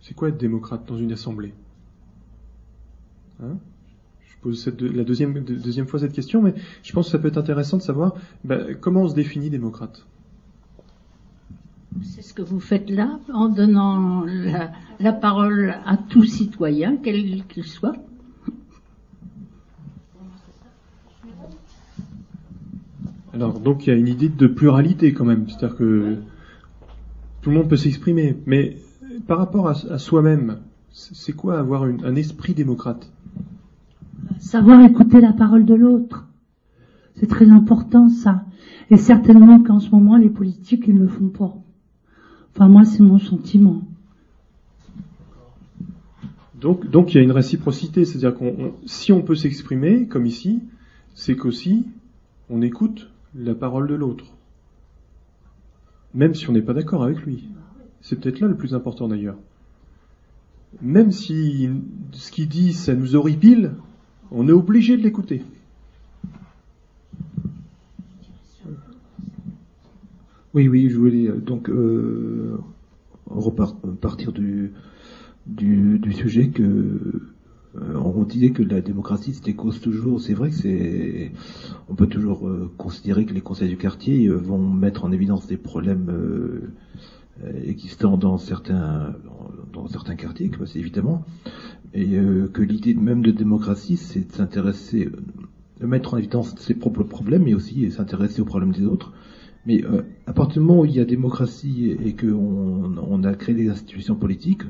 C'est quoi être démocrate dans une assemblée? Hein? Je pose la deuxième, de- deuxième fois cette question, mais je pense que ça peut être intéressant de savoir ben, comment on se définit démocrate? C'est ce que vous faites là, en donnant la, la parole à tout citoyen, quel qu'il soit. Alors, donc il y a une idée de pluralité quand même, c'est-à-dire que tout le monde peut s'exprimer, mais par rapport à, à soi-même, c'est quoi avoir une- un esprit démocrate? Savoir écouter la parole de l'autre. C'est très important ça. Et certainement qu'en ce moment, les politiques, ils ne le font pas. Enfin, moi, c'est mon sentiment. Donc, donc il y a une réciprocité, c'est-à-dire qu'on, on- si on peut s'exprimer, comme ici, c'est qu'aussi on écoute la parole de l'autre, même si on n'est pas d'accord avec lui. C'est peut-être là le plus important d'ailleurs. Même si ce qu'il dit, ça nous horripile, on est obligé de l'écouter. Oui, oui, je voulais donc euh, repart- partir du, du, du sujet que euh, on disait que la démocratie c'était cause toujours. C'est vrai que c'est, on peut toujours euh, considérer que les conseils du quartier euh, vont mettre en évidence des problèmes existants dans certains dans certains quartiers, quoi, c'est évidemment, et que l'idée même de démocratie, c'est de s'intéresser, de mettre en évidence ses propres problèmes, mais aussi s'intéresser aux problèmes des autres. Mais à partir du moment où il y a démocratie et qu'on on a créé des institutions politiques,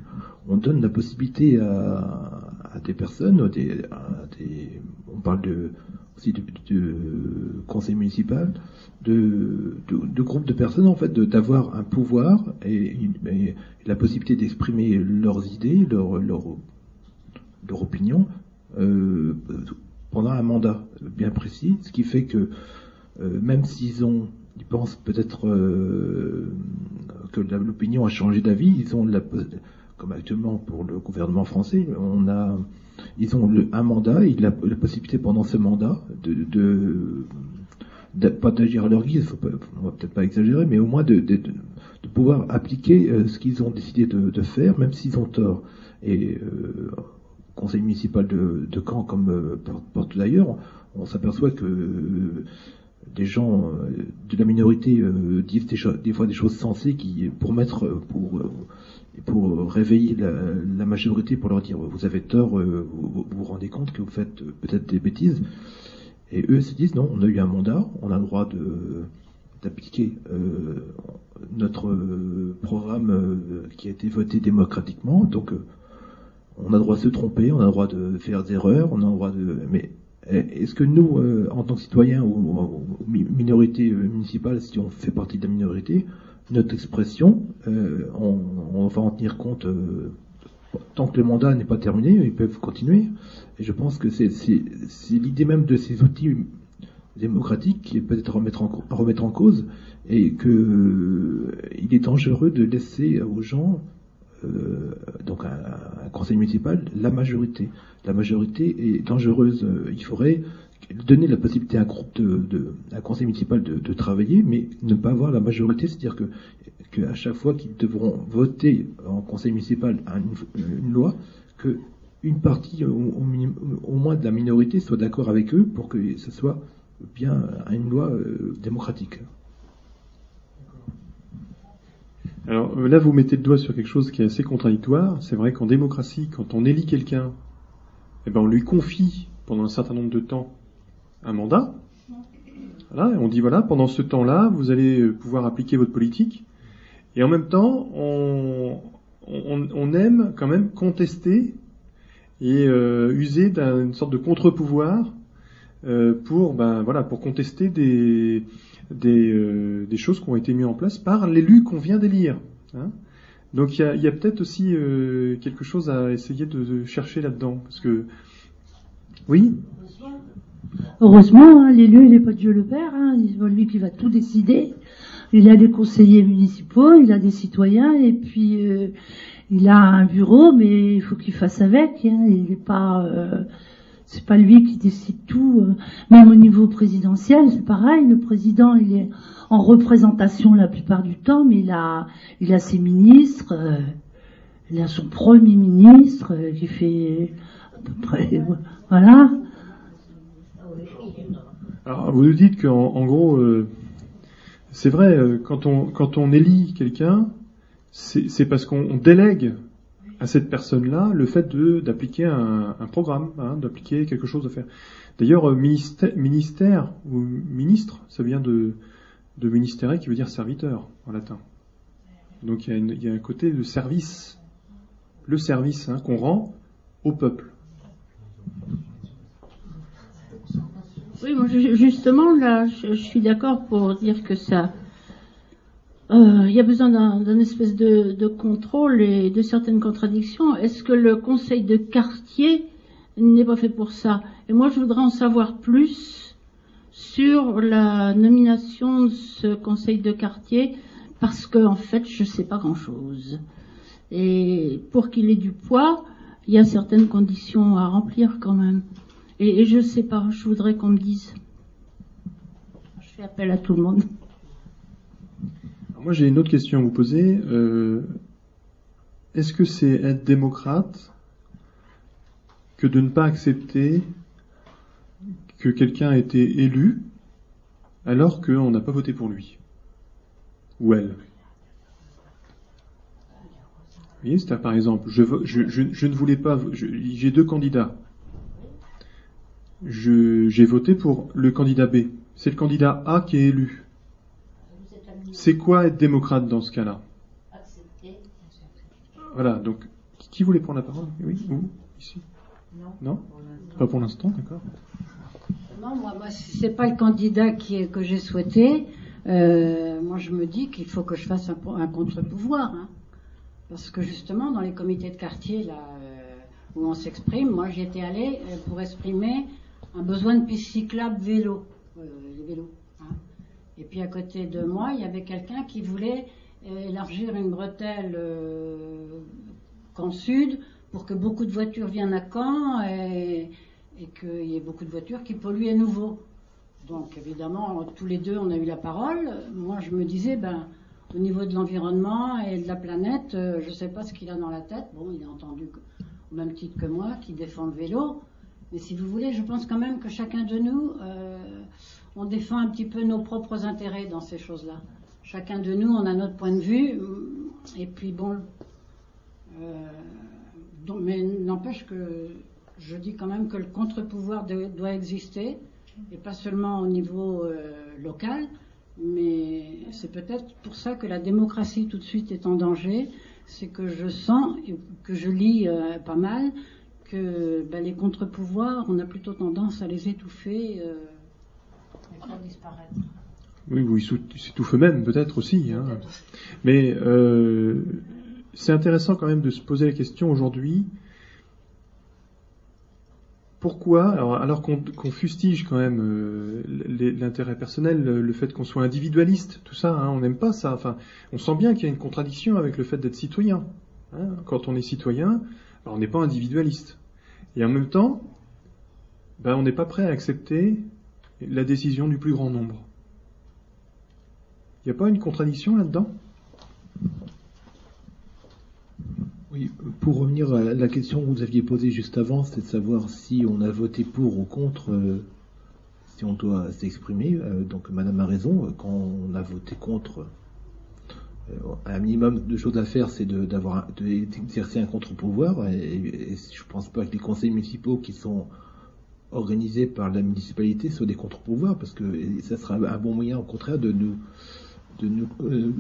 on donne la possibilité à, à des personnes, on parle aussi de, conseil municipal, de, groupes de personnes en fait, d'avoir un pouvoir et, la possibilité d'exprimer leurs idées, leur, opinion euh, pendant un mandat bien précis, ce qui fait que euh, même s'ils ont, ils pensent peut-être euh, que l'opinion a changé d'avis, ils ont la, comme actuellement pour le gouvernement français, on a, ils ont un mandat, et la, la possibilité pendant ce mandat de, de, pas d'agir à leur guise, faut pas, on va peut-être pas exagérer, mais au moins de, pouvoir appliquer euh, ce qu'ils ont décidé de, faire, même s'ils ont tort. Et euh, conseil municipal de, Caen, comme euh, par- partout d'ailleurs, on s'aperçoit que des gens euh, de la minorité euh, disent des, des fois des choses sensées qui, pour mettre, euh, pour, euh, pour réveiller la, la majorité, pour leur dire vous avez tort, euh, vous, vous vous rendez compte que vous faites euh, peut-être des bêtises. Et eux se disent non, on a eu un mandat, on a le droit de d'appliquer notre programme qui a été voté démocratiquement. Donc, on a le droit de se tromper, on a le droit de faire des erreurs, on a le droit de. Mais est-ce que nous, en tant que citoyens ou, minorité municipale, si on fait partie de la minorité, notre expression, on, on, va en tenir compte tant que le mandat n'est pas terminé, ils peuvent continuer. Et je pense que c'est l'idée même de ces outils démocratiques qui peut-être remettre en, remettre en cause et que euh, il est dangereux de laisser aux gens euh, donc un, conseil municipal la majorité. La majorité est dangereuse. Il faudrait donner la possibilité à un groupe de, un conseil municipal de, travailler, mais ne pas avoir la majorité, c'est-à-dire que qu'à chaque fois qu'ils devront voter en conseil municipal une, loi, que une partie au, au, moins de la minorité soit d'accord avec eux pour que ce soit bien une loi euh, démocratique. Alors là, vous mettez le doigt sur quelque chose qui est assez contradictoire. C'est vrai qu'en démocratie, quand on élit quelqu'un, eh ben on lui confie pendant un certain nombre de temps un mandat. Voilà, on dit voilà, pendant ce temps-là, vous allez pouvoir appliquer votre politique. Et en même temps, on, on, aime quand même contester et euh, user d'une sorte de contre-pouvoir euh, pour, ben, voilà, pour contester des, des, euh, des, choses qui ont été mises en place par l'élu qu'on vient d'élire. Hein. Donc il y a, peut-être aussi quelque chose à essayer de, chercher là-dedans. Parce que, oui? Heureusement, hein, l'élu, il n'est pas Dieu le Père, hein, c'est lui qui va tout décider. Il a des conseillers municipaux, il a des citoyens, et puis euh, il a un bureau, mais il faut qu'il fasse avec. Hein, il n'est pas, euh, c'est pas lui qui décide tout. Euh. Même au niveau présidentiel, c'est pareil. Le président, il est en représentation la plupart du temps, mais il a, il a ses ministres, il a son premier ministre qui fait à peu près, voilà. Alors, vous nous dites qu'en en gros, euh, c'est vrai, euh, quand on, quand on élit quelqu'un, c'est parce qu'on délègue à cette personne-là le fait d'appliquer un, un, programme, hein, d'appliquer quelque chose à faire. D'ailleurs, euh, ministère, ou ministre, ça vient de, de ministère qui veut dire serviteur en latin. Donc il y a, y a un côté de service, le service hein, qu'on rend au peuple. Oui, moi, justement, là, je, suis d'accord pour dire que ça. Euh, il y a besoin d'un espèce de, contrôle et de certaines contradictions. Est-ce que le conseil de quartier n'est pas fait pour ça? Et moi, je voudrais en savoir plus sur la nomination de ce conseil de quartier parce qu'en en fait, je ne sais pas grand-chose. Et pour qu'il ait du poids, il y a certaines conditions à remplir quand même. Et, je ne sais pas, je voudrais qu'on me dise. Je fais appel à tout le monde. Moi j'ai une autre question à vous poser. Euh, est-ce que c'est être démocrate que de ne pas accepter que quelqu'un ait été élu alors qu'on n'a pas voté pour lui ou elle? Vous voyez, c'est par exemple, je, ne voulais pas, j'ai deux candidats j'ai voté pour le candidat B. C'est le candidat A qui est élu. C'est quoi être démocrate dans ce cas-là? Voilà, donc qui voulait prendre la parole? Oui, où Ici? Non, Pas pour l'instant, d'accord. Non, moi, moi c'est pas le candidat qui que j'ai souhaité. Euh, moi, je me dis qu'il faut que je fasse un, contre-pouvoir. Hein. Parce que justement, dans les comités de quartier, là, euh, où on s'exprime, moi, j'étais allée euh, pour exprimer un besoin de piste cyclable vélo, euh, les vélos. Et puis à côté de moi, il y avait quelqu'un qui voulait euh, élargir une bretelle euh, Caen Sud pour que beaucoup de voitures viennent à Caen et, et qu'il y ait beaucoup de voitures qui polluent à nouveau. Donc évidemment, tous les deux, on a eu la parole. Moi, je me disais, ben, au niveau de l'environnement et de la planète, euh, je ne sais pas ce qu'il a dans la tête. Bon, il a entendu, au même titre que moi, qui défend le vélo. Mais si vous voulez, je pense quand même que chacun de nous, euh, on défend un petit peu nos propres intérêts dans ces choses-là. Chacun de nous, on a notre point de vue. Et puis bon, euh, mais n'empêche que je dis quand même que le contre-pouvoir doit exister, et pas seulement au niveau euh, local, Mais c'est peut-être pour ça que la démocratie tout de suite est en danger. C'est que je sens, et que je lis euh, pas mal, que ben, les contre-pouvoirs, on a plutôt tendance à les étouffer Oui, vous ils s'étouffent eux-mêmes peut-être aussi. Hein. Mais euh, c'est intéressant quand même de se poser la question aujourd'hui pourquoi, alors, alors qu'on fustige quand même euh, l'intérêt personnel, le, fait qu'on soit individualiste, tout ça, hein, on n'aime pas ça. Enfin, on sent bien qu'il y a une contradiction avec le fait d'être citoyen. Hein. Quand on est citoyen, on n'est pas individualiste. Et en même temps, ben, on n'est pas prêt à accepter la décision du plus grand nombre. Il n'y a pas une contradiction là-dedans? Oui, pour revenir à la question que vous aviez posée juste avant, c'est de savoir si on a voté pour ou contre, euh, si on doit s'exprimer. Euh, donc Madame a raison, quand on a voté contre, euh, un minimum de choses à faire, c'est d'exercer un contre-pouvoir. Et, je ne pense pas que les conseils municipaux qui sont organisés par la municipalité soient des contre-pouvoirs, parce que ça sera un bon moyen, au contraire, de nous euh,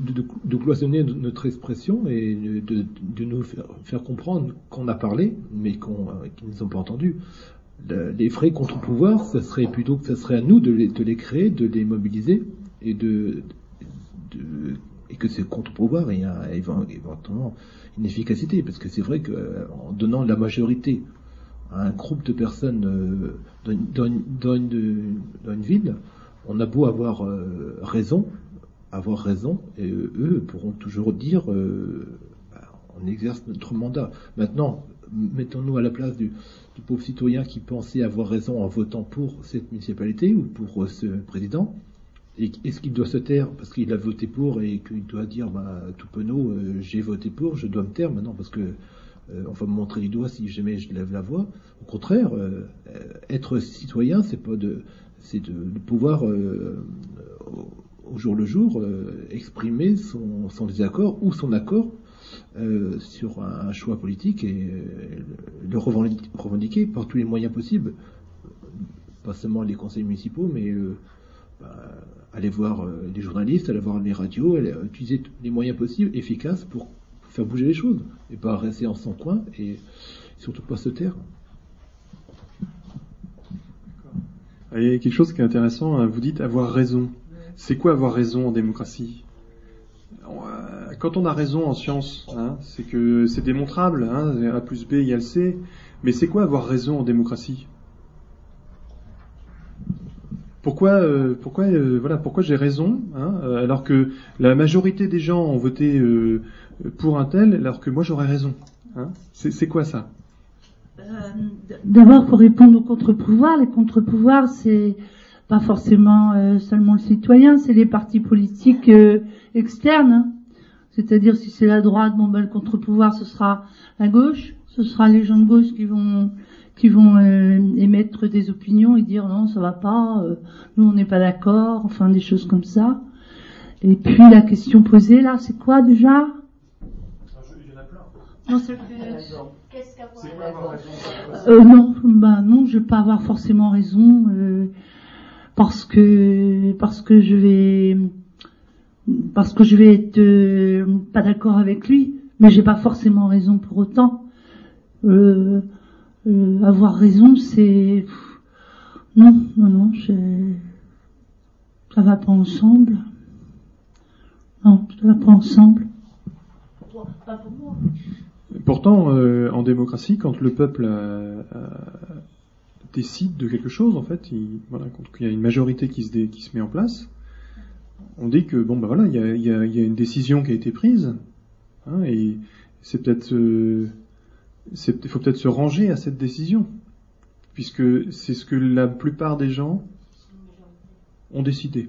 cloisonner notre expression et de, nous faire, comprendre qu'on a parlé, mais euh, qu'ils ne sont pas entendus. les frais contre-pouvoir, ça serait plutôt que ça serait à nous de les, créer, de les mobiliser et que ces contre-pouvoirs aient éventuellement une efficacité, parce que c'est vrai qu'en euh, donnant la majorité un groupe de personnes dans, une, ville, on a beau avoir raison, avoir raison, et eux pourront toujours dire euh, bah, on exerce notre mandat. Maintenant, mettons-nous à la place du, pauvre citoyen qui pensait avoir raison en votant pour cette municipalité ou pour euh, ce président. Est-ce qu'il doit se taire parce qu'il a voté pour et qu'il doit dire bah, tout penaud, euh, j'ai voté pour, je dois me taire maintenant parce que on va me montrer du doigt si jamais je lève la voix. Au contraire, être citoyen, c'est de, pouvoir au jour le jour euh, exprimer son, désaccord ou son accord euh, sur un, choix politique et euh, le revendiquer, par tous les moyens possibles. Pas seulement les conseils municipaux, mais bah, aller voir les journalistes, aller voir les radios, utiliser les moyens possibles, efficaces pour faire bouger les choses et pas rester en son coin et surtout pas se taire. Il y a quelque chose qui est intéressant, hein. vous dites avoir raison. C'est quoi avoir raison en démocratie? Quand on a raison en science, hein, c'est que c'est démontrable, hein, A plus B égale C, mais c'est quoi avoir raison en démocratie? Pourquoi, euh, pourquoi, euh, voilà, pourquoi j'ai raison, alors que la majorité des gens ont voté euh, pour un tel, alors que moi j'aurais raison. c'est quoi ça? D'abord, pour répondre aux contre-pouvoirs, les contre-pouvoirs, c'est pas forcément euh, seulement le citoyen, c'est les partis politiques euh, externes. Hein. C'est-à-dire si c'est la droite, bon ben le contre-pouvoir ce sera la gauche, ce sera les gens de gauche qui vont qui vont euh, émettre des opinions et dire non ça va pas, nous on n'est pas d'accord, enfin des choses comme ça. Et puis la question posée là, c'est quoi déjà? Non, c'est euh, non, bah non, je vais pas avoir forcément raison. Euh, parce que parce que je vais parce que je vais être euh, pas d'accord avec lui, mais j'ai pas forcément raison pour autant. Euh, euh, avoir raison, c'est non, non, non, ça va pas ensemble. Non, ça va pas ensemble. Pourtant, en démocratie, quand le peuple a, décide de quelque chose, en fait, il, voilà, quand il y a une majorité qui se, met en place, on dit que bon ben voilà, il y a, y, a, y a, une décision qui a été prise, hein, et c'est peut-être, euh, il faut peut-être se ranger à cette décision, puisque c'est ce que la plupart des gens ont décidé.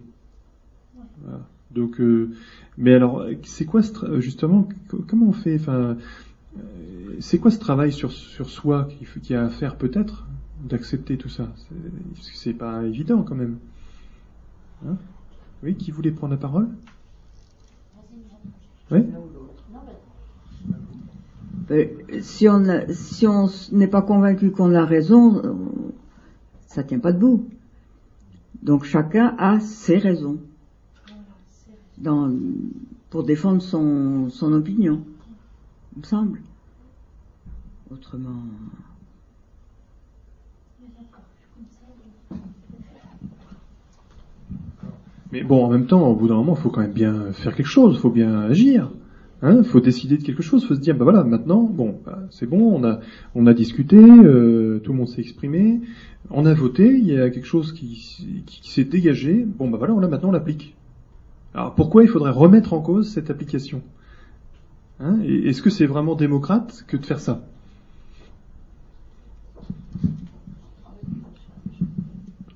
Voilà. Donc, euh, mais alors, c'est quoi justement Comment on fait Enfin, euh, c'est quoi ce travail sur soi qui, a à faire peut-être d'accepter tout ça. C'est pas évident quand même. Hein oui, qui voulait prendre la parole? Oui euh, si on si n'est pas convaincu qu'on a raison, ça tient pas debout. Donc chacun a ses raisons. pour défendre son opinion, me semble. Autrement. Mais bon, en même temps, au bout d'un moment, il faut quand même bien faire quelque chose, il faut bien agir. Il hein, faut décider de quelque chose, il faut se dire, bah voilà, maintenant, bon, bah, c'est bon, on a, on a discuté, euh, tout le monde s'est exprimé, on a voté, il y a quelque chose qui, qui, s'est dégagé, bon, bah voilà, on maintenant, on l'applique. Alors pourquoi il faudrait remettre en cause cette application? Hein Est-ce que c'est vraiment démocrate que de faire ça?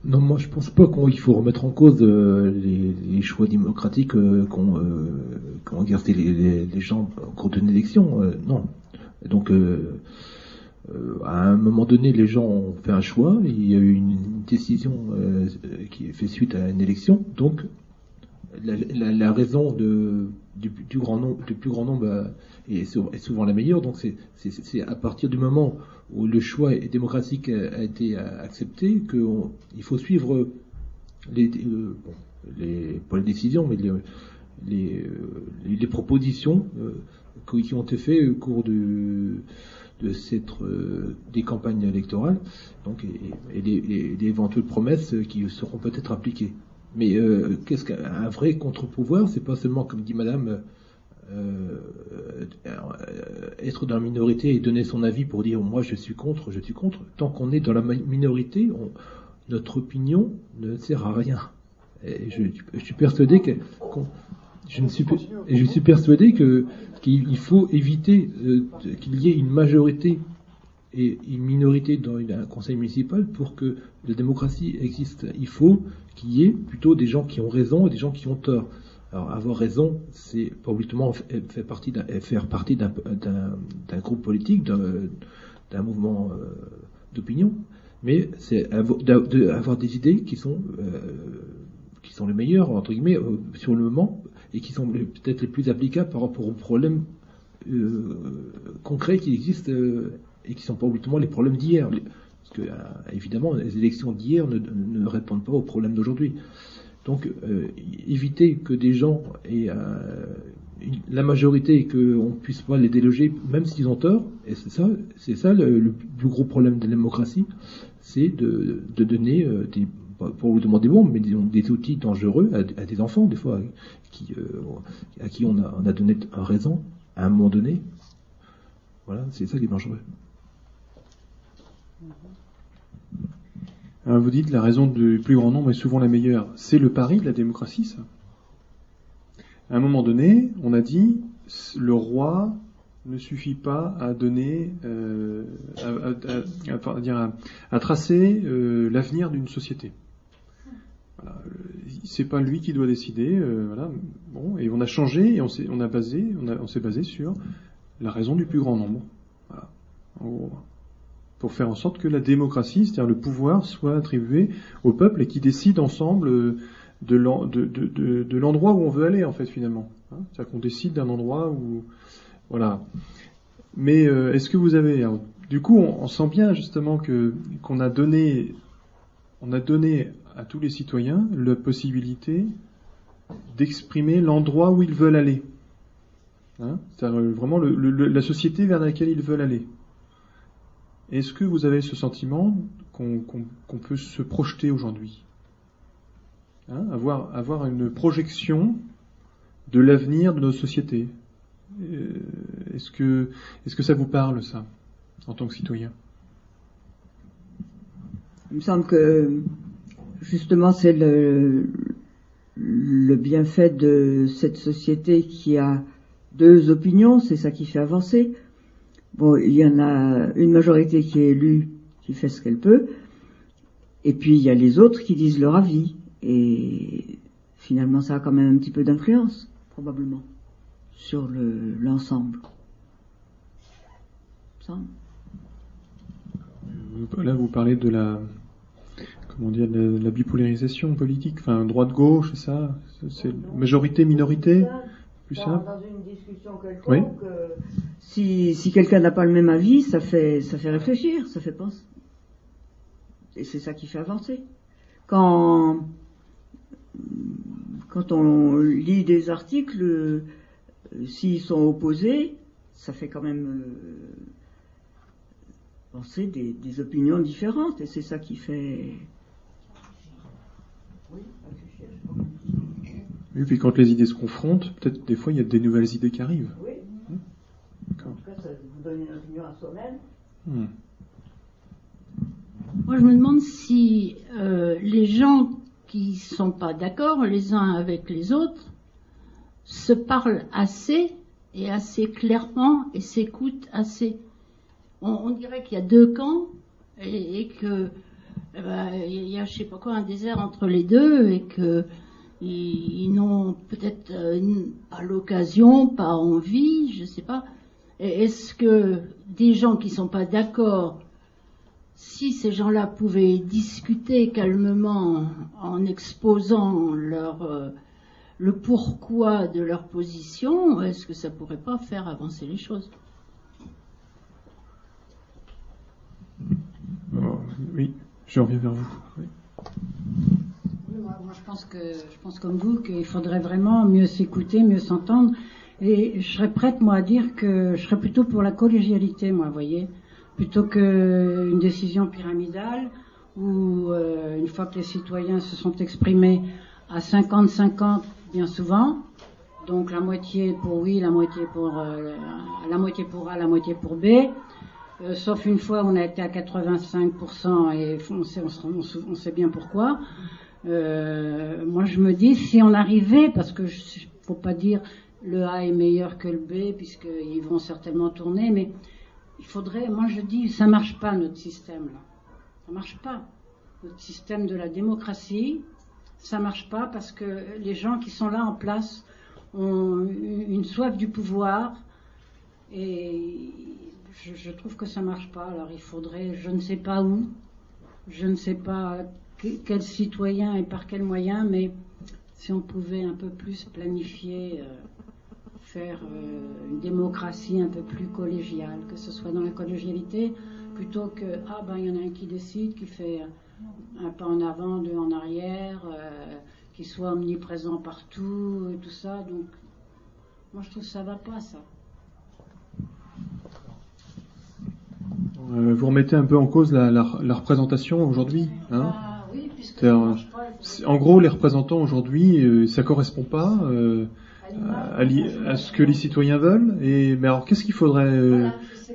Non, moi je pense pas qu'il faut remettre en cause euh, les, choix démocratiques euh, qu'ont euh, les, gens au cours d'une élection. Euh, non. Donc à un moment donné, les gens ont fait un choix, il y a eu une décision qui est fait suite à une élection. Donc la, raison de, du, du, grand du plus grand nombre est, est souvent la meilleure. Donc c'est à partir du moment où le choix démocratique a, été accepté, qu'il faut suivre les, euh, les, décisions, mais les, les, euh, les propositions euh, qui ont été faites au cours de, de cette, des campagnes électorales, donc et, et les, éventuelles promesses qui seront peut-être appliquées. Mais qu'est-ce qu'un vrai contre-pouvoir C'est pas seulement, comme dit Madame, euh, euh, être dans la minorité et donner son avis pour dire moi je suis contre, je suis contre. Tant qu'on est dans la minorité, notre opinion ne sert à rien. Je, suis persuadé que je suis persuadé qu'il faut éviter euh, qu'il y ait une majorité et une minorité dans un conseil municipal pour que la démocratie existe. Il faut qu'il y ait plutôt des gens qui ont raison et des gens qui ont tort. Alors avoir raison, c'est pas obligatoirement faire partie d'un, faire partie d'un, groupe politique, d'un, mouvement euh, d'opinion, mais c'est avoir, des idées qui sont euh, qui sont les meilleures entre guillemets euh, sur le moment et qui sont peut-être les plus applicables par rapport aux problèmes concrets qui existent et qui sont pas obligatoirement les problèmes d'hier. Que évidemment, les élections d'hier ne, répondent pas aux problèmes d'aujourd'hui. Donc euh, éviter que des gens aient euh, la majorité et qu'on ne puisse pas les déloger, même s'ils ont tort, et c'est ça, c'est ça le, plus gros problème de la démocratie, c'est de, donner euh, des, pour vous demander bon, mais des outils dangereux à, des enfants, des fois, qui, à qui on a, on a donné raison à un moment donné. Voilà, c'est ça qui est dangereux. Hein, vous dites la raison du plus grand nombre est souvent la meilleure. C'est le pari de la démocratie, ça. À un moment donné, on a dit le roi ne suffit pas à donner, euh, à, tracer euh, l'avenir d'une société. Voilà. C'est pas lui qui doit décider. Euh, voilà. Bon, et on a changé et on s'est, basé, on s'est basé sur la raison du plus grand nombre. Voilà. En gros pour faire en sorte que la démocratie, c'est-à-dire le pouvoir, soit attribué au peuple et qui décide ensemble euh, de l'endroit où on veut aller, en fait, finalement. Hein. c'est-à-dire qu'on décide d'un endroit où... Voilà. Mais euh, est-ce que vous avez... du coup, on, sent bien justement que qu'on a donné, on a donné à tous les citoyens la possibilité d'exprimer l'endroit où ils veulent aller. Hein c'est-à-dire euh, vraiment la société vers laquelle ils veulent aller. Est-ce que vous avez ce sentiment qu'on peut se projeter aujourd'hui? Hein, avoir, une projection de l'avenir de nos sociétés. Euh, Est-ce que, ça vous parle, ça, en tant que citoyen? Il me semble que, justement, c'est le bienfait de cette société qui a deux opinions, c'est ça qui fait avancer. Bon, il y en a une majorité qui est élue, qui fait ce qu'elle peut, et puis il y a les autres qui disent leur avis, et finalement ça a quand même un petit peu d'influence, probablement, sur l'ensemble. Là, vous parlez de la, comment dire, de la bipolarisation politique, enfin droite-gauche, c'est ça, c'est majorité-minorité? Dans, une discussion quelconque, euh, si, quelqu'un n'a pas le même avis, ça fait, ça fait réfléchir, ça fait penser. Et c'est ça qui fait avancer. Quand, quand on lit des articles, euh, s'ils sont opposés, ça fait quand même euh, penser des, des opinions différentes, et c'est ça qui fait. Oui, puis quand les idées se confrontent, peut-être des fois il y a des nouvelles idées qui arrivent. Oui. D'accord. En tout cas, ça vous donne une opinion à soi-même. Hmm. Moi, je me demande si euh, les gens qui sont pas d'accord les uns avec les autres se parlent assez et assez clairement et s'écoutent assez. On, on dirait qu'il y a deux camps et, et que eh ben, il y a je sais pas quoi un désert entre les deux et que ils, ils n'ont peut-être euh, pas l'occasion, pas envie, je sais pas. Est-ce que des gens qui sont pas d'accord si ces gens-là pouvaient discuter calmement en exposant leur, euh, le pourquoi de leur position, est-ce que ça pourrait pas faire avancer les choses? Oui, je reviens vers vous. Oui. Oui, Moi, moi, je pense que je pense comme vous qu'il faudrait vraiment mieux s'écouter, mieux s'entendre. Et je serais prête moi à dire que je serais plutôt pour la collégialité, moi, vous voyez, plutôt qu'une décision pyramidale où euh, une fois que les citoyens se sont exprimés à 50-50 bien souvent, donc la moitié pour oui, la moitié pour euh, la moitié pour A, la moitié pour B. Euh, sauf une fois, on a été à 85% et on sait, bien pourquoi. Moi, je me dis, si on arrivait, parce que je, faut pas dire le A est meilleur que le B, puisqu'ils vont certainement tourner, mais il faudrait, moi je dis, ça marche pas notre système là. Ça marche pas. Notre système de la démocratie, ça marche pas parce que les gens qui sont là en place ont une soif du pouvoir et je, trouve que ça marche pas. Alors il faudrait, je ne sais pas où, je ne sais pas que- quel citoyen et par quel moyen, mais si on pouvait un peu plus planifier, euh, faire euh, une démocratie un peu plus collégiale, que ce soit dans la collégialité, plutôt que ah ben il y en a un qui décide, qui fait un pas en avant, deux en arrière, euh, qui soit omniprésent partout et tout ça. Donc moi je trouve que ça va pas ça. Euh, vous remettez un peu en cause la, la- la représentation aujourd'hui. Hein? Ah oui, puisque en gros, les représentants aujourd'hui, euh, ça correspond pas à, l'i- à ce que les citoyens veulent. Et mais alors, qu'est-ce qu'il faudrait euh,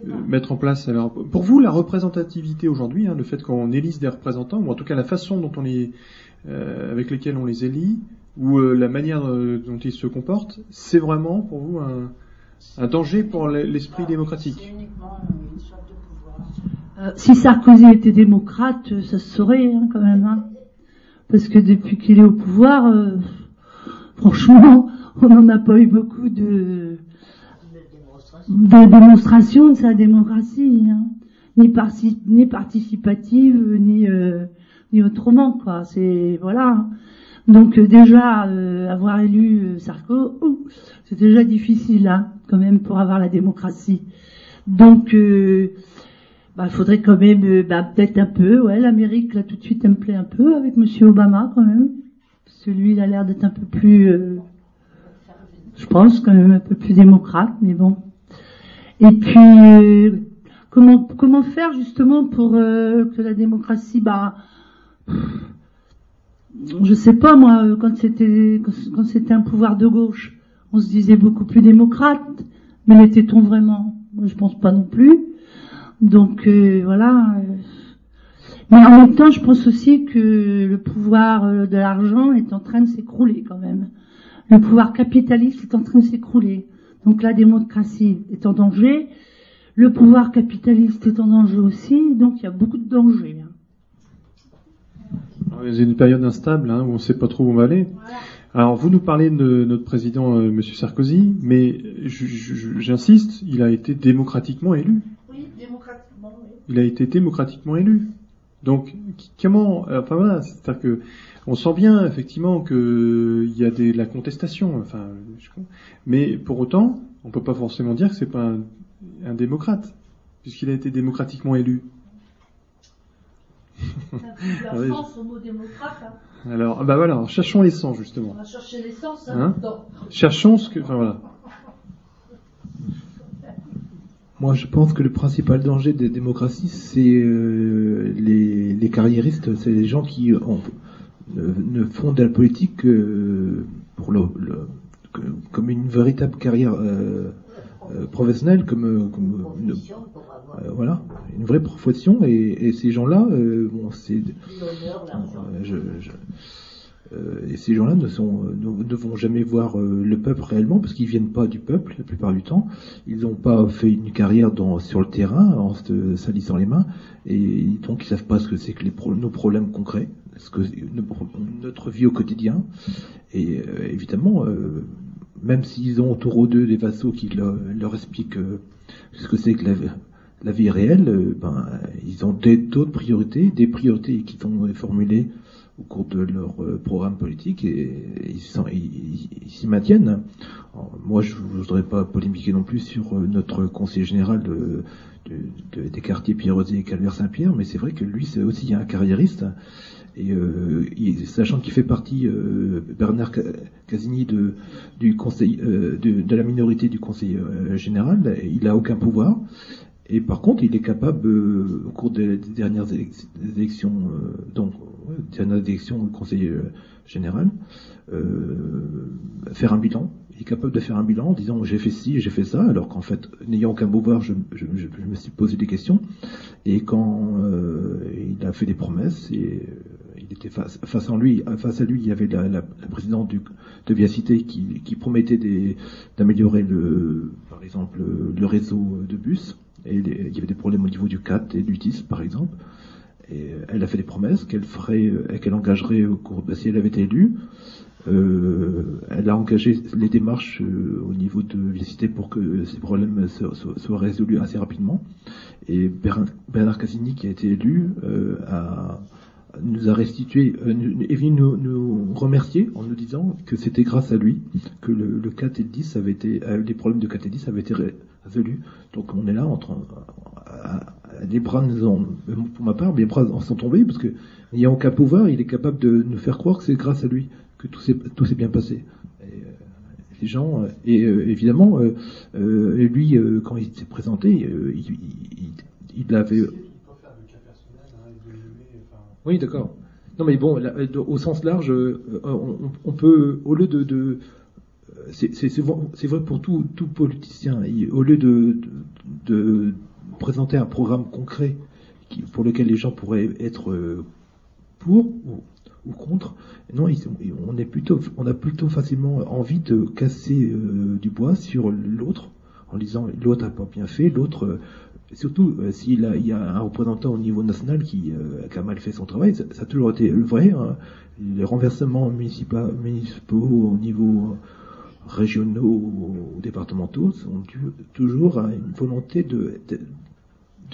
euh, mettre en place alors Pour vous, la représentativité aujourd'hui, hein, le fait qu'on élise des représentants, ou en tout cas la façon dont on les, euh, avec lesquels on les élit, ou euh, la manière euh, dont ils se comportent, c'est vraiment pour vous un, un danger pour l'esprit démocratique. Euh, si Sarkozy était démocrate, euh, ça se saurait hein, quand même. Hein. Parce que depuis qu'il est au pouvoir, euh, franchement, on n'en a pas eu beaucoup de, de démonstrations de sa démocratie, hein. ni, ni participative, ni, euh, ni autrement. quoi. C'est voilà. Donc euh, déjà euh, avoir élu euh, Sarko, c'est déjà difficile hein, quand même pour avoir la démocratie. Donc euh, bah, faudrait quand même, euh, bah, peut-être un peu, ouais, l'Amérique, là, tout de suite, elle me plaît un peu, avec Monsieur Obama, quand même. Celui, il a l'air d'être un peu plus, euh, je pense, quand même un peu plus démocrate, mais bon. Et puis, euh, comment, comment faire, justement, pour euh, que la démocratie, bah, je sais pas, moi, euh, quand c'était, quand, c'était un pouvoir de gauche, on se disait beaucoup plus démocrate, mais l'était-on vraiment? Moi, je pense pas non plus. Donc voilà. Mais en même temps, je pense aussi que le pouvoir de l'argent est en train de s'écrouler quand même. Le pouvoir capitaliste est en train de s'écrouler. Donc la démocratie est en danger. Le pouvoir capitaliste est en danger aussi. Donc il y a beaucoup de dangers. hein. Y a une période instable hein, où on ne sait pas trop où on va aller. Alors vous nous parlez de notre président euh, Monsieur Sarkozy, mais j'insiste, il a été démocratiquement élu. Oui, démocratiquement, oui. Il a été démocratiquement élu. Donc comment euh, Enfin voilà, c'est-à-dire que on sent bien effectivement que il y a des, de la contestation. Enfin, je- mais pour autant, on peut pas forcément dire que c'est pas un, un démocrate puisqu'il a été démocratiquement élu. La [laughs] Oui, France au mot démocrate, hein. Alors, bah voilà, alors, cherchons l'essence justement. On va chercher l'essence Hein hein? Cherchons ce que. Enfin voilà. Moi, je pense que le principal danger des démocraties, c'est euh, les, les carriéristes, c'est les gens qui ont- ne, ne font de la politique que pour le, le- que- comme une véritable carrière euh, euh, professionnelle, comme, euh, comme une, euh, voilà, une vraie profession. Et, et ces gens-là, euh, bon, c'est euh, je, je- euh, et ces gens-là ne, ne vont jamais voir euh, le peuple réellement parce qu'ils viennent pas du peuple la plupart du temps. Ils n'ont pas fait une carrière sur le terrain en salissant les mains et donc ils savent pas ce que c'est que nos problèmes concrets, ce que notre vie au quotidien. Et euh, évidemment, euh, même s'ils ont autour d'eux des vassaux qui leur, expliquent euh, ce que c'est que la, vie réelle, euh, ben, ils ont d'autres priorités, des priorités qui sont formulées au cours de leur euh, programme politique et, ils s'y maintiennent. Moi, je voudrais pas polémiquer non plus sur euh, notre conseiller général de, de- de- des quartiers Pierre-Rosé et Calvaire-Saint-Pierre, mais c'est vrai que lui, c'est aussi un carriériste. Et euh, sachant qu'il fait partie, euh, Bernard Ca- Casigny, de, du conseil, euh, de, de la minorité du conseil général, il a aucun pouvoir. Et par contre, il est capable, euh, au cours des, des dernières élec- des élections, euh, donc ouais, dernières élections au Conseil euh, général, euh, faire un bilan. Il est capable de faire un bilan en disant j'ai fait ci, j'ai fait ça, alors qu'en fait, n'ayant aucun pouvoir, je, je- je- je me suis posé des questions. Et quand euh, il a fait des promesses, et il était face, lui, face à lui, il y avait la, présidente du, de Via Cité qui, qui promettait des- d'améliorer le, par exemple, le réseau de bus. Et il y avait des problèmes au niveau du CAT et du TIS, par exemple. Et elle a fait des promesses qu'elle ferait, euh, qu'elle engagerait au cours, bah, si elle avait été élue. Euh, elle a engagé les démarches euh, au niveau de Viacité pour que ces problèmes so- so- soient résolus assez rapidement. Et Bernard, Cassini, qui a été élu, euh, nous a restitué, euh, est venu nous, remercier en nous disant que c'était grâce à lui que le, le 4 et le 10 avaient été, euh, les problèmes de 4 et 10 avaient été ré- Donc on est là en train, à- à- les bras nous ont, pour ma part, mes bras en sont tombés parce que n'ayant aucun pouvoir, il est capable de nous faire croire que c'est grâce à lui que tout s'est tout s'est bien passé. Et, euh, les gens, euh, et euh, évidemment, euh, euh, lui, euh, quand il s'est présenté, euh, il, il, il- avait. Oui, d'accord. Non, mais bon, là, au sens large, euh, on, on peut, au lieu de, de c'est vrai pour tout, politicien, au lieu de, présenter un programme concret pour lequel les gens pourraient être euh, pour ou, contre, non, on a plutôt facilement envie de casser euh, du bois sur l'autre en disant l'autre a pas bien fait, l'autre euh, surtout s'il y a un représentant au niveau national qui, a mal fait son travail, ça, a toujours été vrai. hein. Les renversements municipaux au niveau régionaux ou départementaux sont dus toujours à une volonté de,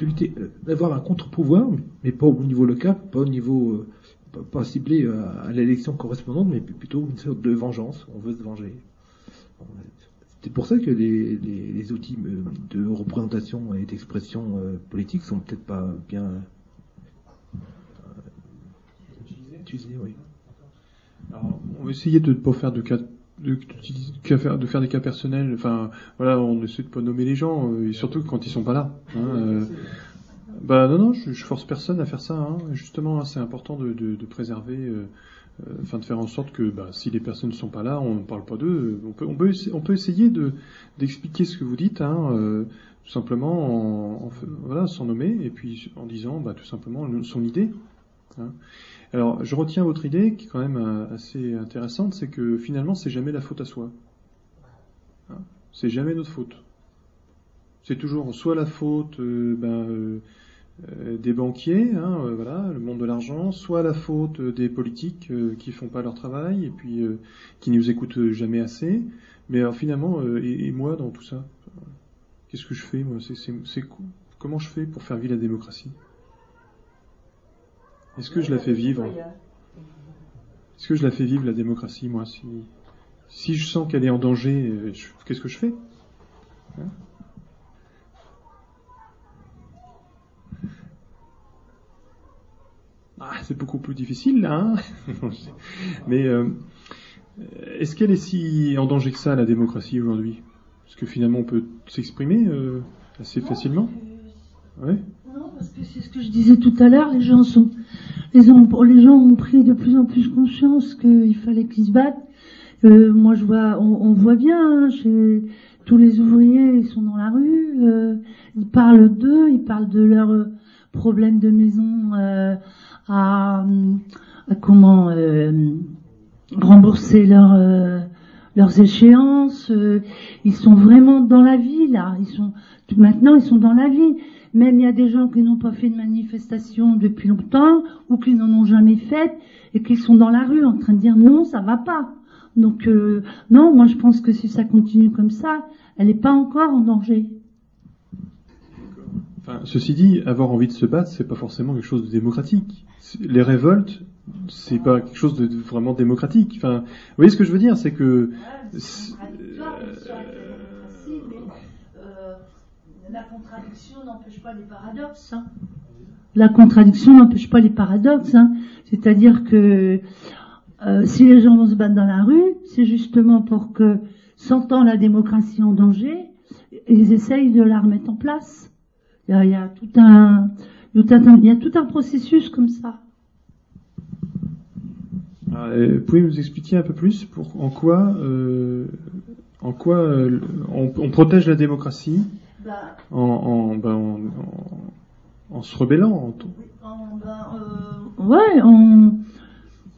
lutter, euh, d'avoir un contre-pouvoir, mais pas au niveau local, pas au niveau, euh, pas, ciblé à, à l'élection correspondante, mais plutôt une sorte de vengeance. On veut se venger. C'est pour ça que les, les, outils euh, de représentation et d'expression euh, politique sont peut-être pas bien euh, utilisés. Oui. On va essayer de ne pas faire de cas de, de faire, de faire des cas personnels. Enfin, voilà, on essaie de pas nommer les gens, euh, et surtout quand ils sont pas là. hein, euh. bah non, non, je, je force personne à faire ça. hein. Justement, hein, c'est important de, de, de préserver, euh, euh, enfin de faire en sorte que, bah, si les personnes ne sont pas là, on ne parle pas d'eux. On peut, on peut, essa- on peut essayer de d'expliquer ce que vous dites, hein, euh, tout simplement, en, en voilà, sans nommer, et puis en disant, bah, tout simplement le- son idée. hein. Alors, je retiens votre idée, qui est quand même euh, assez intéressante, c'est que finalement, c'est jamais la faute à soi. Hein? C'est jamais notre faute. C'est toujours soit la faute euh, ben, euh, des banquiers, hein, voilà, le monde de l'argent, soit la faute des politiques qui font pas leur travail et puis qui nous écoutent jamais assez. Mais alors, finalement, et, moi dans tout ça, qu'est-ce que je fais moi? C'est c'est- c'est co- comment je fais pour faire vivre la démocratie? Est-ce que je la fais vivre Est-ce que je la fais vivre la démocratie, moi Si, si je sens qu'elle est en danger, euh, qu'est-ce que je fais Hein Ah, c'est beaucoup plus difficile là. Hein [laughs] Mais euh, est-ce qu'elle est si en danger que ça, la démocratie aujourd'hui? Est-ce que finalement on peut s'exprimer euh, assez facilement ouais Non, parce que c'est ce que je disais tout à l'heure, les gens sont, les, les gens ont pris de plus en plus conscience qu'il fallait qu'ils se battent. Euh, moi, je vois, on, voit bien hein, chez tous les ouvriers, ils sont dans la rue, euh, ils parlent d'eux, ils parlent de leurs euh, problèmes de maison euh, à, à, comment rembourser leurs leurs échéances. ils sont vraiment dans la vie là. Ils sont maintenant, ils sont dans la vie. Même il y a des gens qui n'ont pas fait de manifestation depuis longtemps ou qui n'en ont jamais fait et qui sont dans la rue en train de dire non, ça va pas. Donc euh, non, moi je pense que si ça continue comme ça, elle n'est pas encore en danger. Enfin, ceci dit, avoir envie de se battre, c'est pas forcément quelque chose de démocratique. Les révoltes, c'est pas quelque chose de vraiment démocratique. Enfin, vous voyez ce que je veux dire, c'est que la contradiction n'empêche pas les paradoxes. Hein. La contradiction n'empêche pas les paradoxes. Hein. C'est-à-dire que euh, si les gens vont se battre dans la rue, c'est justement pour que, sentant la démocratie en danger, ils essayent de la remettre en place. Il y a, tout un, il y a tout un processus comme ça. Ah, pouvez nous expliquer un peu plus pour en quoi, euh, en quoi euh, on, on, protège la démocratie en, en, ben, en, en, se rebellant en, ben, euh,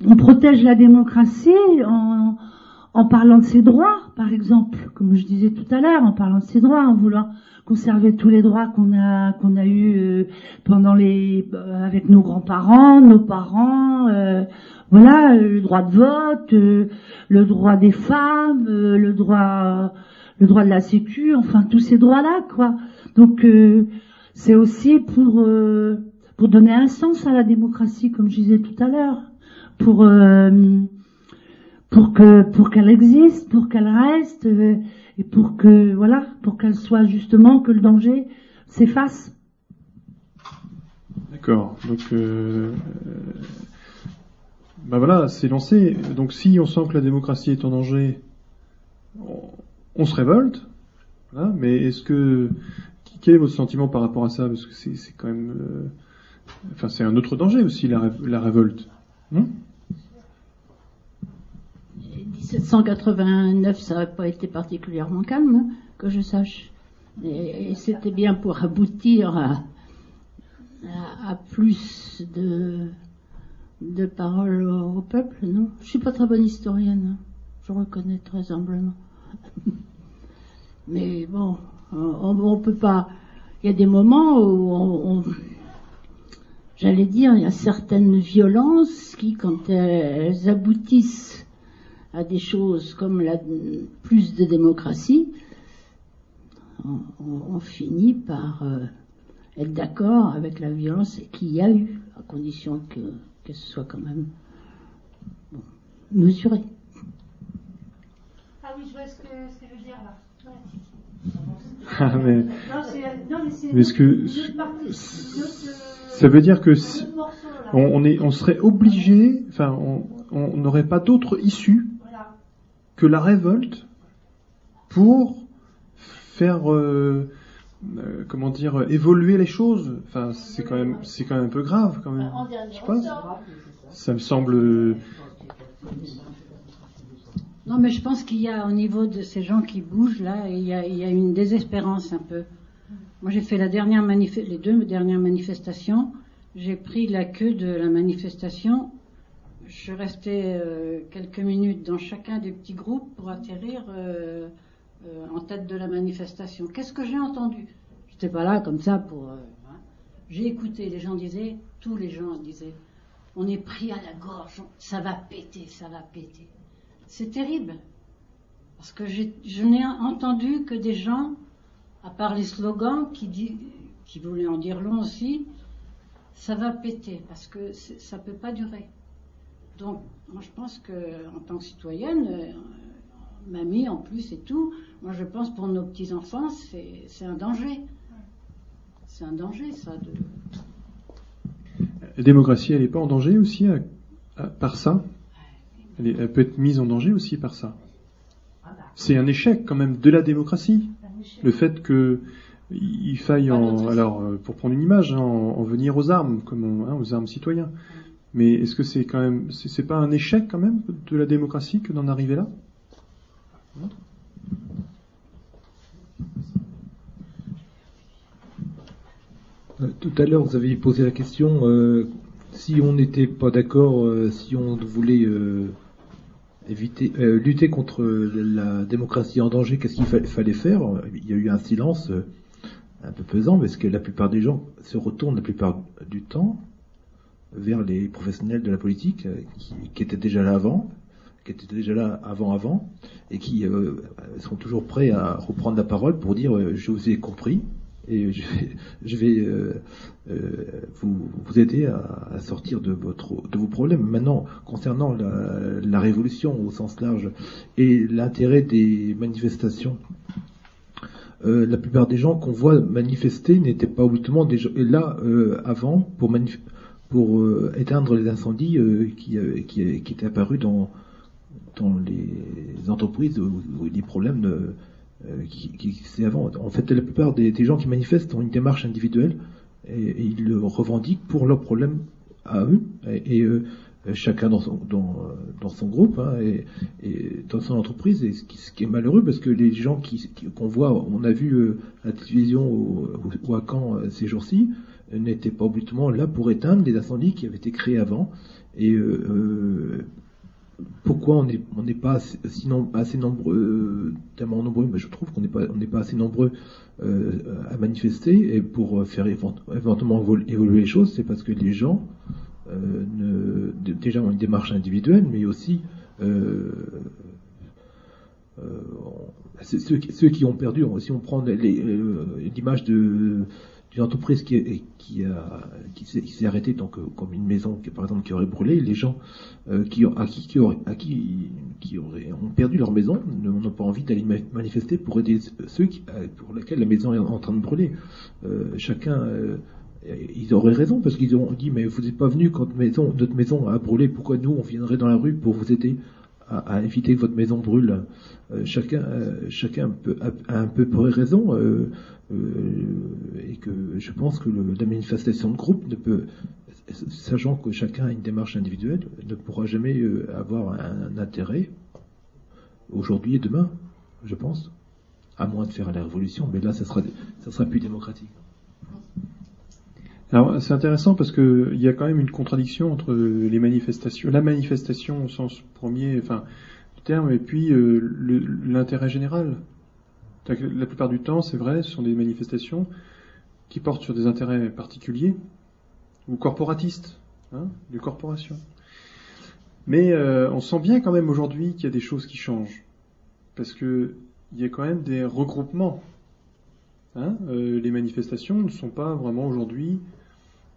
on, protège la démocratie en, parlant de ses droits, par exemple, comme je disais tout à l'heure, en parlant de ses droits, en voulant conserver tous les droits qu'on a qu'on a eu euh, pendant les euh, avec nos grands-parents, nos parents, voilà, le droit de vote, le droit des femmes, le droit le droit de la sécu, enfin tous ces droits-là, quoi. Donc c'est aussi pour pour donner un sens à la démocratie, comme je disais tout à l'heure pour euh, pour que pour qu'elle existe, pour qu'elle reste euh, et pour que voilà, pour qu'elle soit justement que le danger s'efface. D'accord. Donc euh, ben voilà, c'est lancé. Donc si on sent que la démocratie est en danger, on, se révolte. Mais est-ce que quel est votre sentiment par rapport à ça? Parce que c'est quand même, enfin c'est un autre danger aussi la, révolte. Non? 1789, ça n'a pas été particulièrement calme, que je sache. Et, c'était bien pour aboutir à, à, plus de, de paroles au, peuple, non? Je suis pas très bonne historienne, hein. je reconnais très humblement. [laughs] Mais bon, on, on, peut pas. Il y a des moments où on, j'allais dire, il y a certaines violences qui, quand elles aboutissent à des choses comme la, plus de démocratie, on, finit par euh, être d'accord avec la violence qu'il y a eu, à condition que ce soit quand même mesuré. Ah oui, je vois ce que, ce que je veux dire là. Ah, mais, mais ce que ça veut dire que si, on, est, on serait obligé, enfin, on n'aurait pas d'autre issue que la révolte pour faire euh, euh, comment dire évoluer les choses. Enfin, c'est quand même c'est quand même un peu grave quand même. Je sais pas. Ça me semble. Non, mais je pense qu'il y a au niveau de ces gens qui bougent là, il y a, il y a une désespérance un peu. Moi, j'ai fait la dernière les deux dernières manifestations. J'ai pris la queue de la manifestation je restais euh, quelques minutes dans chacun des petits groupes pour atterrir euh, euh, en tête de la manifestation. Qu'est-ce que j'ai entendu? Je n'étais pas là comme ça pour. Hein. J'ai écouté. Les gens disaient, tous les gens disaient, on est pris à la gorge, ça va péter, ça va péter. C'est terrible. Parce que je n'ai entendu que des gens, à part les slogans qui, voulaient en dire long aussi, ça va péter, parce que ça ne peut pas durer. Donc, moi, je pense que en tant que citoyenne, euh, mamie en plus et tout, moi, je pense pour nos petits enfants, c'est un danger. C'est un danger, ça. La démocratie, elle n'est pas en danger aussi par ça? Elle, peut être mise en danger aussi par ça. C'est un échec quand même de la démocratie. Le fait que il faille alors euh, pour prendre une image, hein, en, en venir aux armes, comme hein, aux armes citoyens. Mais est-ce que c'est quand même, pas un échec quand même de la démocratie que d'en arriver là? Euh, Tout à l'heure, vous avez posé la question euh, si on n'était pas d'accord, si on voulait éviter, euh, lutter contre la démocratie en danger, qu'est-ce qu'il fa- fallait faire? Il y a eu un silence euh, un peu pesant parce que la plupart des gens se retournent la plupart du temps vers les professionnels de la politique euh, qui, étaient déjà là avant, qui étaient déjà là avant avant, et qui euh, sont toujours prêts à reprendre la parole pour dire je vous ai compris et je vais, euh, euh, vous, aider à, sortir de, votre, de vos problèmes. Maintenant, concernant la, révolution au sens large et l'intérêt des manifestations, euh, la plupart des gens qu'on voit manifester n'étaient pas là avant pour, éteindre les incendies qui, qui, étaient apparus dans, dans les entreprises où les problèmes de- euh, qui, qui c'est avant. En fait, la plupart des, gens qui manifestent ont une démarche individuelle et, ils le revendiquent pour leurs problèmes à eux et, euh, chacun dans son, groupe hein, et, dans son entreprise. Et ce qui, est malheureux parce que les gens qui qui- qu'on voit, on a vu euh, la télévision ou, à Caen euh, ces jours-ci, n'étaient pas obligatoirement là pour éteindre les incendies qui avaient été créés avant. Et pourquoi on n'est pas assez, nombreux, euh, tellement nombreux, mais je trouve qu'on n'est pas on pas assez nombreux euh, à manifester et pour faire évent- éventuellement évolu- évoluer les choses, c'est parce que les gens euh, déjà ont une démarche individuelle, mais aussi euh, euh, ceux, qui- ont perdu. Si on prend euh, l'image de d'une entreprise qui, qui, s'est arrêtée, donc comme une maison qui, par exemple qui aurait brûlé, les gens euh, qui, à qui, à qui, qui auraient, ont perdu leur maison n'ont pas envie d'aller ma- manifester pour aider ceux euh, pour lesquels la maison est en train de brûler. Euh, chacun, ils auraient raison parce qu'ils ont dit mais vous n'êtes pas venu quand maison, notre maison a brûlé, pourquoi nous on viendrait dans la rue pour vous aider? À, éviter que votre maison brûle Euh, Chacun, euh, chacun peut, a, a un peu près raison euh, et que je pense que le- la manifestation de groupe ne peut, sachant que chacun a une démarche individuelle, ne pourra jamais avoir un, un intérêt aujourd'hui et demain, je pense, à moins de faire la révolution, mais là ça sera, ça sera plus démocratique. Alors c'est intéressant parce que il y a quand même une contradiction entre les manifestations, la manifestation au sens premier, enfin du terme, et puis euh, l'intérêt général. La plupart du temps, c'est vrai, ce sont des manifestations qui portent sur des intérêts particuliers ou corporatistes, hein, de corporations. Mais euh, on sent bien quand même aujourd'hui qu'il y a des choses qui changent parce que il y a quand même des regroupements. Hein, euh, les manifestations ne sont pas vraiment aujourd'hui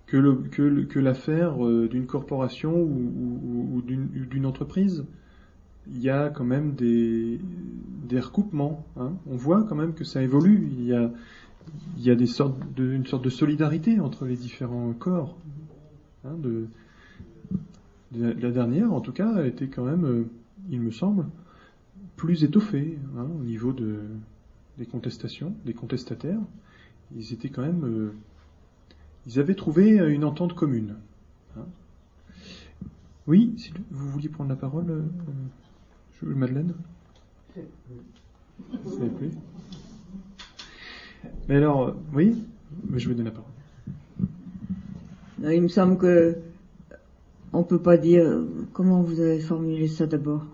que, l'affaire euh, d'une corporation ou, d'une, entreprise. Il y a quand même des, recoupements. hein. On voit quand même que ça évolue. Il y a, une sorte de solidarité entre les différents corps. hein, la, dernière, en tout cas, été quand même, euh, il me semble, plus étoffée hein, au niveau de, des contestations, des contestataires. Ils étaient quand même euh, ils avaient trouvé euh, une entente commune. Hein. Oui, si vous vouliez prendre la parole, euh, Madeleine? S'il vous plaît. Mais alors, euh, oui, mais je vais donner la parole. Non, Il me semble que on peut pas dire comment vous avez formulé ça d'abord?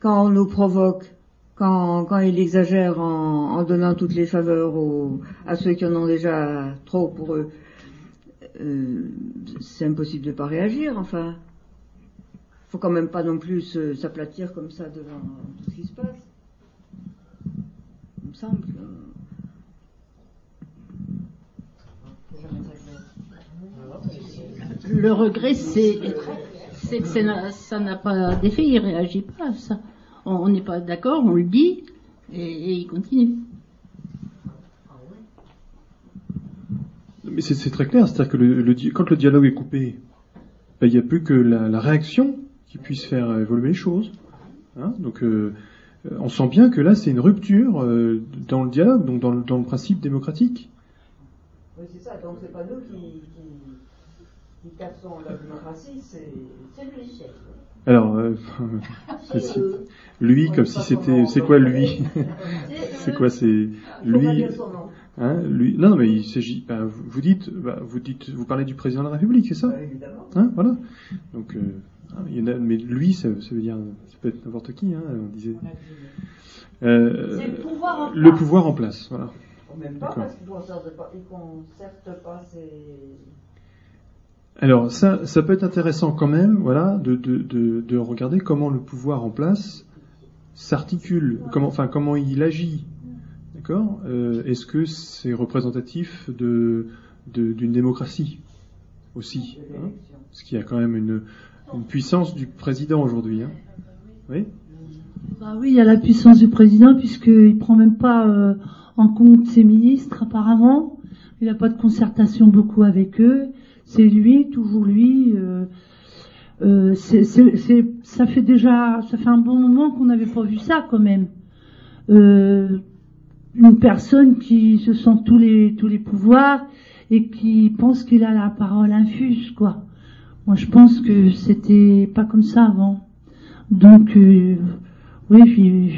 Quand on nous provoque, quand, quand il exagère en, donnant toutes les faveurs aux, à ceux qui en ont déjà trop pour eux, euh, c'est impossible de pas réagir. Enfin, faut quand même pas non plus s'aplatir comme ça devant tout ce qui se passe. Il me semble. Le regret, c'est que ça n'a- pas d'effet, il réagit pas à ça. On n'est pas d'accord, on le dit, et, et il continue. mais c'est très clair, c'est-à-dire que le, le di- quand le dialogue est coupé, ben, il n'y a plus que la, la réaction qui puisse faire évoluer les choses. Hein donc, euh, euh, on sent bien que là, c'est une rupture euh, dans le dialogue, donc dans le, dans le principe démocratique. Oui, c'est ça. Donc c'est pas nous qui, qui, qui cassons la démocratie, c'est c'est lui. Alors, euh, [laughs] lui, comme si c'était, c'est quoi lui? [laughs] C'est quoi C'est lui? Hein, lui, non, non, mais il s'agit. bah, vous dites, bah, vous dites, vous parlez du président de la République, c'est ça? Évidemment. Hein, voilà. Donc, euh, ah, il y en a- mais lui, ça, ça veut dire, ça peut être n'importe qui. Hein, on disait. Euh, C'est le pouvoir en le place. pouvoir en place, voilà. Même pas parce qu'ils ne concerte pas, ils concertent pas ces. Alors, ça, ça peut être intéressant quand même, voilà, de, de, de, de regarder comment le pouvoir en place s'articule, comment, enfin, comment il agit. D'accord Euh, Est-ce que c'est représentatif de d'une démocratie aussi hein Parce qu'il y a quand même une, une puissance du président aujourd'hui. Hein oui Bah oui, il y a la puissance du président puisqu'il prend même pas euh, en compte ses ministres apparemment. Il n'a pas de concertation beaucoup avec eux. C'est lui, toujours lui. euh, euh, ça fait déjà, ça fait un bon moment qu'on n'avait pas vu ça quand même. Euh, une personne qui se sent tous les tous les pouvoirs et qui pense qu'il a la parole infuse quoi. Moi je pense que c'était pas comme ça avant. Donc euh, oui,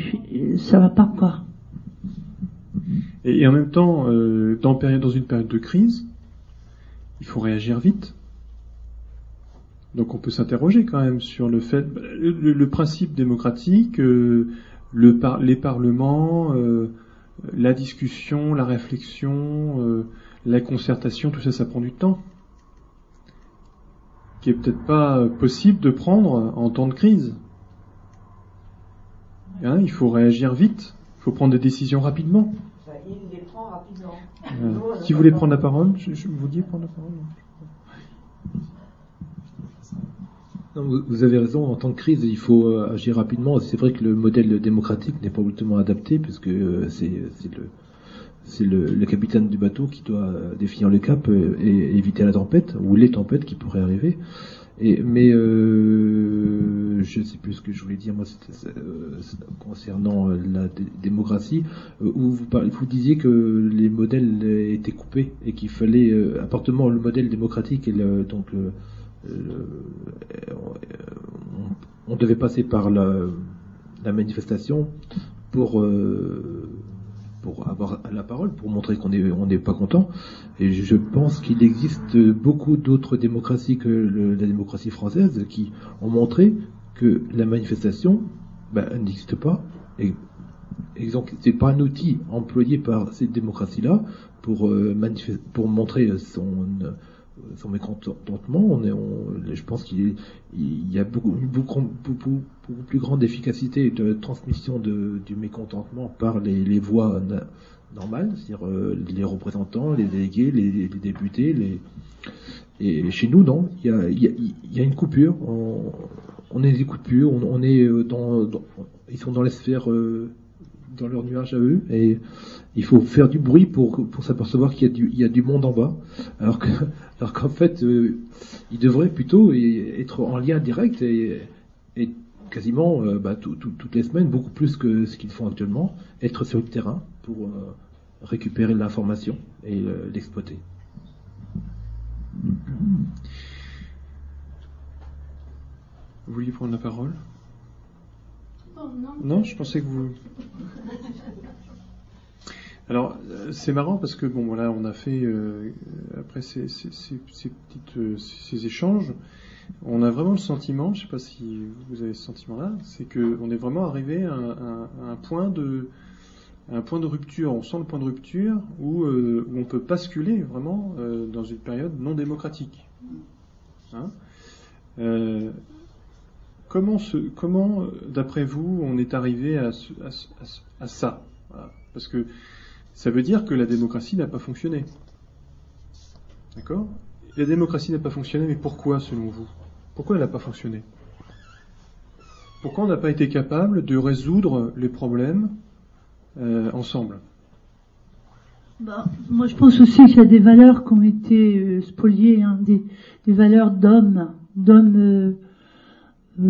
ça va pas quoi. et, en même temps, euh, dans une période de crise, il faut réagir vite. Donc on peut s'interroger quand même sur le fait, le, principe démocratique, euh, le par- les parlements, euh, la discussion, la réflexion, euh, la concertation, tout ça, ça prend du temps, qui est peut-être pas possible de prendre en temps de crise. Hein, il faut réagir vite, il faut prendre des décisions rapidement. Enfin, il les prend rapidement. Euh, qui voulait prendre la parole je, je- Vous vouliez prendre la parole Non, vous avez raison, en temps de crise, il faut euh, agir rapidement. C'est vrai que le modèle démocratique n'est pas ultimement adapté, puisque euh, c'est c'est le, c'est le, le capitaine du bateau qui doit euh, définir le cap et éviter la tempête, ou les tempêtes qui pourraient arriver. Et, mais euh, je ne sais plus ce que je voulais dire, moi, euh, concernant euh, la dé- démocratie, euh, où vous, vous disiez que les modèles euh, étaient coupés et qu'il fallait, appartement, le modèle démocratique et donc on, devait passer par la, manifestation pour pour avoir la parole, pour montrer qu'on est on n'est pas content. Et je pense qu'il existe beaucoup d'autres démocraties que la démocratie française qui ont montré que la manifestation ben, n'existe pas. Et, et donc c'est pas un outil employé par cette démocratie-là pour euh, pour montrer son son mécontentement. On est, on- je pense qu'il y a beaucoup, beaucoup, beaucoup, beaucoup plus grande efficacité de transmission du mécontentement par les, les voies normales, c'est-à-dire euh, les représentants, les délégués, les, députés. Les... Et chez nous, non, il y a, y a, y a une coupure. On les écoute plus. On, on est euh, dans, ils sont dans les sphères, euh, dans leur nuage à eux, et il faut faire du bruit pour, pour s'apercevoir qu'il y, a du- il y a du monde en bas. Alors que, [laughs] alors qu'en fait, euh, ils devraient plutôt être en lien direct et, quasiment bah, tout- tout- toutes les semaines, beaucoup plus que ce qu'ils font actuellement, être sur le terrain pour récupérer l'information et l'exploiter. Vous vouliez prendre la parole? Oh, non. Non, je pensais que vous. Alors, euh, c'est marrant parce que bon, voilà, on a fait euh, après ces, ces, ces, ces petites, euh, ces échanges, on a vraiment le sentiment, je sais pas si vous avez ce sentiment-là, c'est que on est vraiment arrivé à un, à un- à un point de, à un point de rupture. On sent le point de rupture où, euh, où on peut basculer vraiment dans une période non démocratique. Hein? Comment, d'après vous, on est arrivé à, ça? Parce que ça veut dire que la démocratie n'a pas fonctionné. D'accord? La démocratie n'a pas fonctionné, mais pourquoi, selon vous? Pourquoi elle n'a pas fonctionné? Pourquoi on n'a pas été capable de résoudre les problèmes euh, ensemble? Bah, moi, je pense aussi qu'il y a des valeurs qui ont été euh, spoliées, hein, des, valeurs d'hommes, d'hommes euh,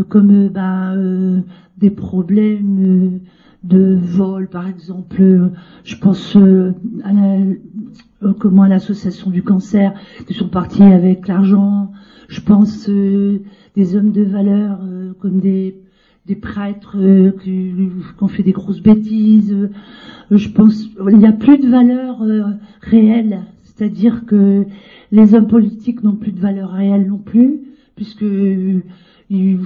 comme euh, bah, euh, des problèmes euh, de vol, par exemple. Euh, je pense euh, à euh, comment l'association du cancer, qui sont partis avec l'argent. Je pense euh, des hommes de valeur euh, comme des des prêtres euh, qui, ont fait des grosses bêtises. Euh, je pense il n'y a plus de valeur euh, réelle, c'est-à-dire que les hommes politiques n'ont plus de valeur réelle non plus, puisque euh, ils,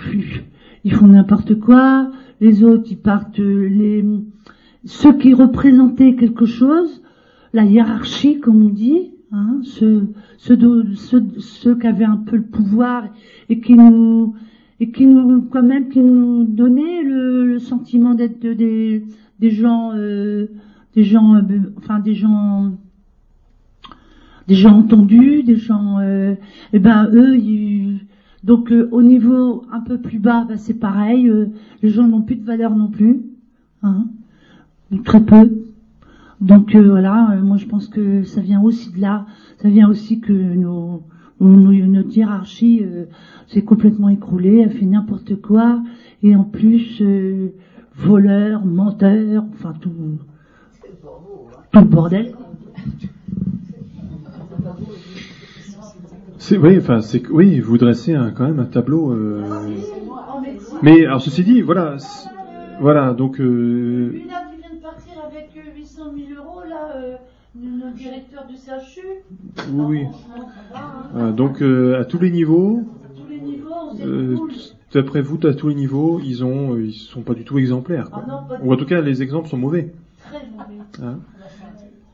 ils font n'importe quoi. Les autres, ils partent les ceux qui représentaient quelque chose, la hiérarchie, comme on dit, hein, ceux, ceux, de- ceux, ceux qui avaient un peu le pouvoir et qui nous et qui nous quand même qui nous donnaient le, le sentiment d'être des des gens euh, des gens euh, enfin des gens des gens entendus des gens euh, et ben eux ils, donc euh, au niveau un peu plus bas ben, c'est pareil euh, les gens n'ont plus de valeur non plus hein, ou très peu. Donc euh, voilà euh, moi je pense que ça vient aussi de là. Ça vient aussi que nos, nos- notre hiérarchie euh, s'est complètement écroulée elle fait n'importe quoi. Et en plus euh, voleur menteur enfin tout tout le bordel C'est oui, enfin c'est oui, vous dressez un, quand même un tableau. euh, Mais alors ceci dit, voilà, voilà donc euh, qui vient de partir avec euh, 800 000 euros, là, euh, le directeur du CHU. oui. Voilà, donc euh, à tous les niveaux, Tous les niveaux, on euh, cool. d'après vous, à tous les niveaux, ils ont, euh, ils sont pas du tout exemplaires. Quoi. Ah non, Ou en tout cas, les exemples sont mauvais. Très mauvais. hein.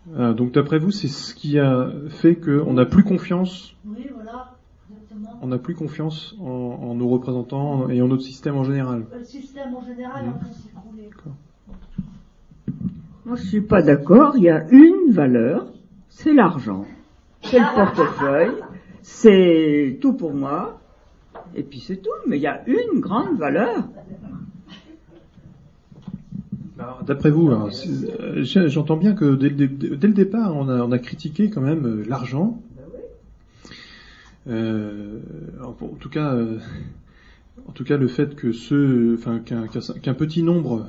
Voilà, donc d'après vous, c'est ce qui a fait qu'on n'a plus confiance, Oui, voilà, exactement. on n'a plus confiance en, en nos représentants et en notre système en général. Le système en général est en train de s'écrouler. Moi, je suis pas d'accord. Il y a une valeur, c'est l'argent. C'est le [laughs] portefeuille. C'est tout pour moi. Et puis c'est tout. Mais il y a une grande valeur. D'après vous, c'est- euh, j'entends bien que dès, le départ, on a, critiqué quand même euh, l'argent. Euh, en, tout cas, en tout cas, le fait que ce, enfin, qu'un petit nombre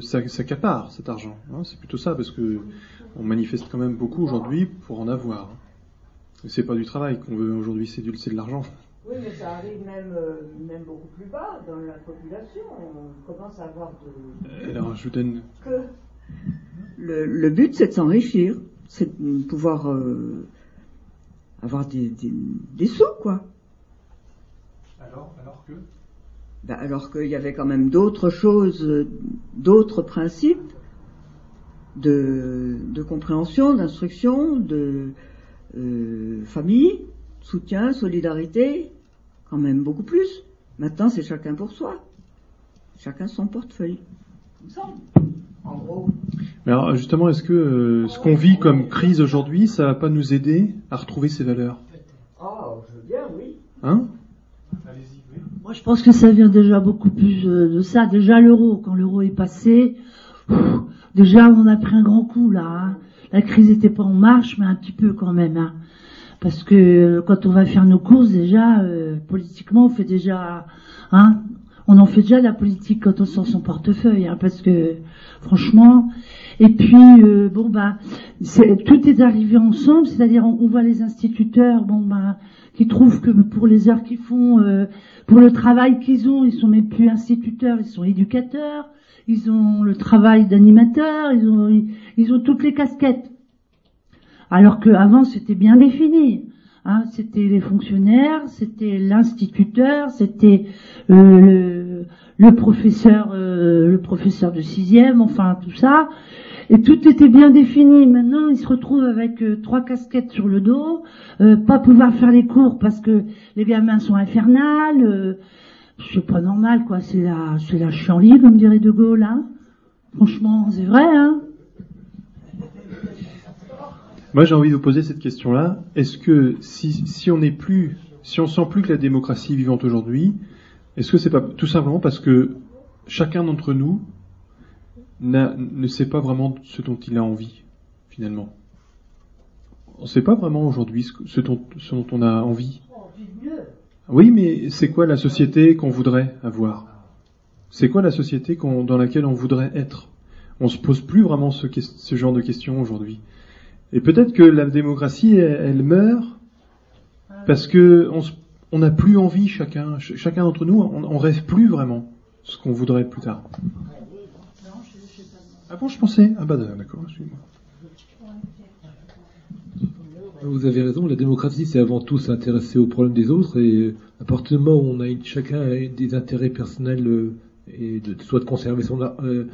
s'a- s'accapare cet argent, hein, c'est plutôt ça, parce que on manifeste quand même beaucoup aujourd'hui pour en avoir. hein. C'est pas du travail qu'on veut aujourd'hui, c'est de l'argent. Oui, mais ça arrive même, euh, même beaucoup plus bas dans la population. On commence à avoir de... Alors, je vous donne. que Le, le but, c'est de s'enrichir. C'est de pouvoir euh, avoir des, des, des sous, quoi. Alors, alors que? Ben, alors qu'il y avait quand même d'autres choses, euh, d'autres principes de, de compréhension, d'instruction, de euh, famille, soutien, solidarité, quand même beaucoup plus. Maintenant, c'est chacun pour soi. Chacun son portefeuille. En gros, Mais alors justement, est-ce que euh, ce qu'on vit comme crise aujourd'hui, ça va pas nous aider à retrouver ces valeurs? Oh, je veux bien, oui. Hein? Moi, je pense que ça vient déjà beaucoup plus euh, de ça. Déjà l'euro, quand l'euro est passé, pff, déjà on a pris un grand coup là. hein. La crise n'était pas en marche, mais un petit peu quand même. hein. Parce que euh, quand on va faire nos courses, déjà euh, politiquement, on fait déjà, hein, on en fait déjà la politique quand on sort son portefeuille, hein, parce que franchement. Et puis euh, bon bah, tout est arrivé ensemble, c'est-à-dire on, voit les instituteurs, bon bah, qui trouvent que pour les heures qu'ils font, euh, pour le travail qu'ils ont, ils sont même plus instituteurs, ils sont éducateurs, ils ont le travail d'animateur, ils ont, ils ont toutes les casquettes. Alors qu'avant c'était bien défini. Hein, c'était les fonctionnaires, c'était l'instituteur, c'était euh, le, le professeur, euh, le professeur de sixième, enfin tout ça, et tout était bien défini. Maintenant, ils se retrouvent avec euh, trois casquettes sur le dos, pas pouvoir faire les cours parce que les gamins sont infernales. C'est pas normal, quoi. C'est la, c'est la chienlit, comme dirait De Gaulle, hein. Franchement, c'est vrai, hein. Moi, j'ai envie de vous poser cette question-là. Est-ce que si, si on n'est plus, si on sent plus que la démocratie vivante aujourd'hui, est-ce que c'est pas tout simplement parce que chacun d'entre nous ne sait pas vraiment ce dont il a envie, finalement? On ne sait pas vraiment aujourd'hui ce, dont, on a envie. Oui, mais c'est quoi la société qu'on voudrait avoir? C'est quoi la société dans laquelle on voudrait être? On se pose plus vraiment ce genre de questions aujourd'hui. Et peut-être que la démocratie, elle, meurt parce que on n'a plus envie chacun, ch- chacun d'entre nous, on, on rêve plus vraiment ce qu'on voudrait plus tard. Ah bon, je pensais. Ah bah d'accord. excusez-moi. Vous avez raison, la démocratie, c'est avant tout s'intéresser aux problèmes des autres et à partir du moment où on a une- chacun a des intérêts personnels euh, soit de conserver son, euh,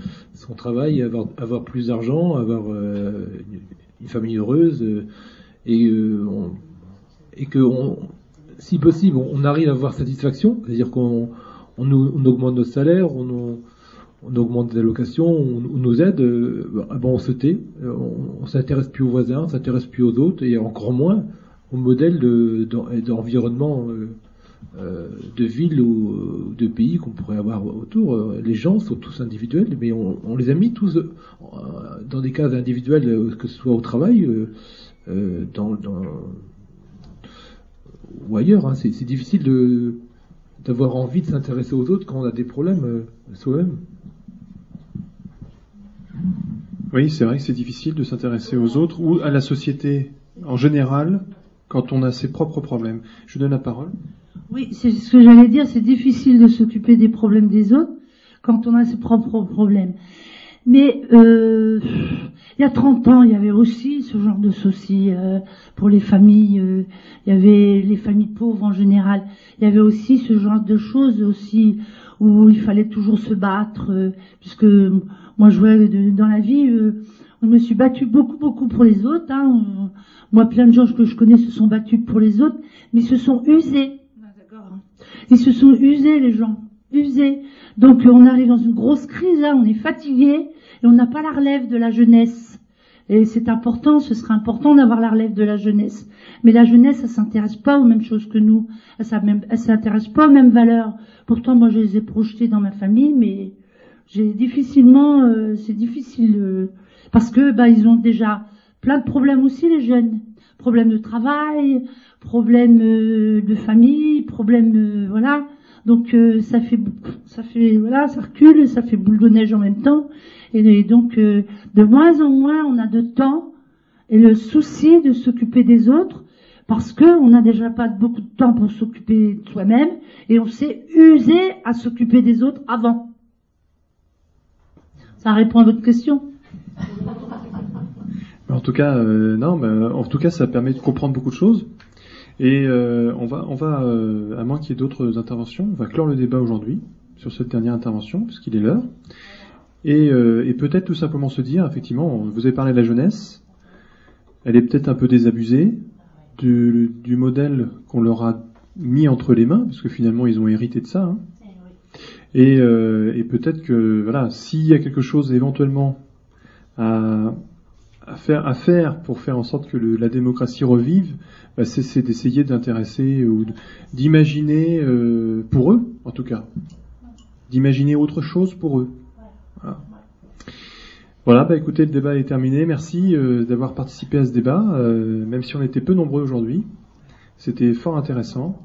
travail, avoir, plus d'argent, avoir euh, une, famille heureuse euh, et, euh, et que on, si possible on, arrive à avoir satisfaction, c'est-à-dire qu'on on, augmente notre salaire, on, augmente les allocations, on, on nous aide, euh, bah, bon, on se tait, on, s'intéresse plus aux voisins, on s'intéresse plus aux autres, et encore moins au modèle de- d'en- d'environnement euh, de ville ou de pays qu'on pourrait avoir autour. Euh, Les gens sont tous individuels, mais on, les a mis tous euh, dans des cases individuelles, euh, que ce soit au travail, euh, euh, dans, ou ailleurs. hein. C'est difficile de d'avoir envie de s'intéresser aux autres quand on a des problèmes euh, soi-même. Oui, c'est vrai que c'est difficile de s'intéresser aux autres ou à la société en général quand on a ses propres problèmes. Je donne la parole. Oui, c'est ce que j'allais dire, c'est difficile de s'occuper des problèmes des autres quand on a ses propres problèmes. Mais euh, il y a 30 ans, il y avait aussi ce genre de soucis euh, pour les familles. euh, il y avait les familles pauvres en général. Il y avait aussi ce genre de choses aussi où il fallait toujours se battre, puisque moi je vois dans la vie, je me suis battue beaucoup beaucoup pour les autres. hein. Moi, plein de gens que je connais se sont battus pour les autres, mais se sont usés. Ils se sont usés, les gens. Usés. Donc, on arrive dans une grosse crise, on est fatigué, et on n'a pas la relève de la jeunesse. Et c'est important, ce serait important d'avoir la relève de la jeunesse. Mais la jeunesse, elle s'intéresse pas aux mêmes choses que nous. Elle s'intéresse pas aux mêmes valeurs. Pourtant, moi, je les ai projetées dans ma famille, mais j'ai difficilement, euh, c'est difficile, euh, parce que, bah, ils ont déjà plein de problèmes aussi, les jeunes. Problèmes de travail, problèmes euh, de famille, problèmes, euh, voilà. Donc euh, ça fait, ça fait, voilà, ça recule, et ça fait boule de neige en même temps. Et, donc de moins en moins on a de temps et le souci de s'occuper des autres parce que on n'a déjà pas beaucoup de temps pour s'occuper de soi-même et on s'est usé à s'occuper des autres avant. Ça répond à votre question? En tout cas, non, mais en tout cas, ça permet de comprendre beaucoup de choses. Et euh, on va, on va, euh, à moins qu'il y ait d'autres interventions, on va clore le débat aujourd'hui sur cette dernière intervention, puisqu'il est l'heure. Et, euh, et peut-être tout simplement se dire, effectivement, vous avez parlé de la jeunesse, elle est peut-être un peu désabusée du, du modèle qu'on leur a mis entre les mains, parce que finalement ils ont hérité de ça. hein. Et, euh, et peut-être que voilà, s'il y a quelque chose éventuellement à, à faire, à faire pour faire en sorte que le- la démocratie revive, bah, c'est, d'essayer d'intéresser ou d- d'imaginer euh, pour eux, en tout cas, d'imaginer autre chose pour eux. Voilà. Voilà, bah écoutez, le débat est terminé. Merci euh, d'avoir participé à ce débat, euh, même si on était peu nombreux aujourd'hui. C'était fort intéressant.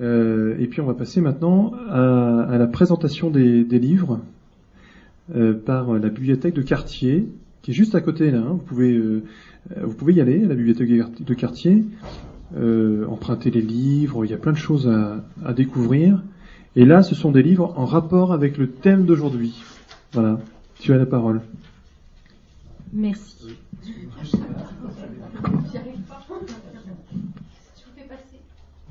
Euh, et puis on va passer maintenant à, à la présentation des, des livres euh, par la bibliothèque de quartier, qui est juste à côté là. hein. Vous pouvez euh, vous pouvez y aller à la bibliothèque de quartier, euh, emprunter les livres. Il y a plein de choses à, à découvrir. Et là, ce sont des livres en rapport avec le thème d'aujourd'hui. Voilà. Tu as la parole. Merci.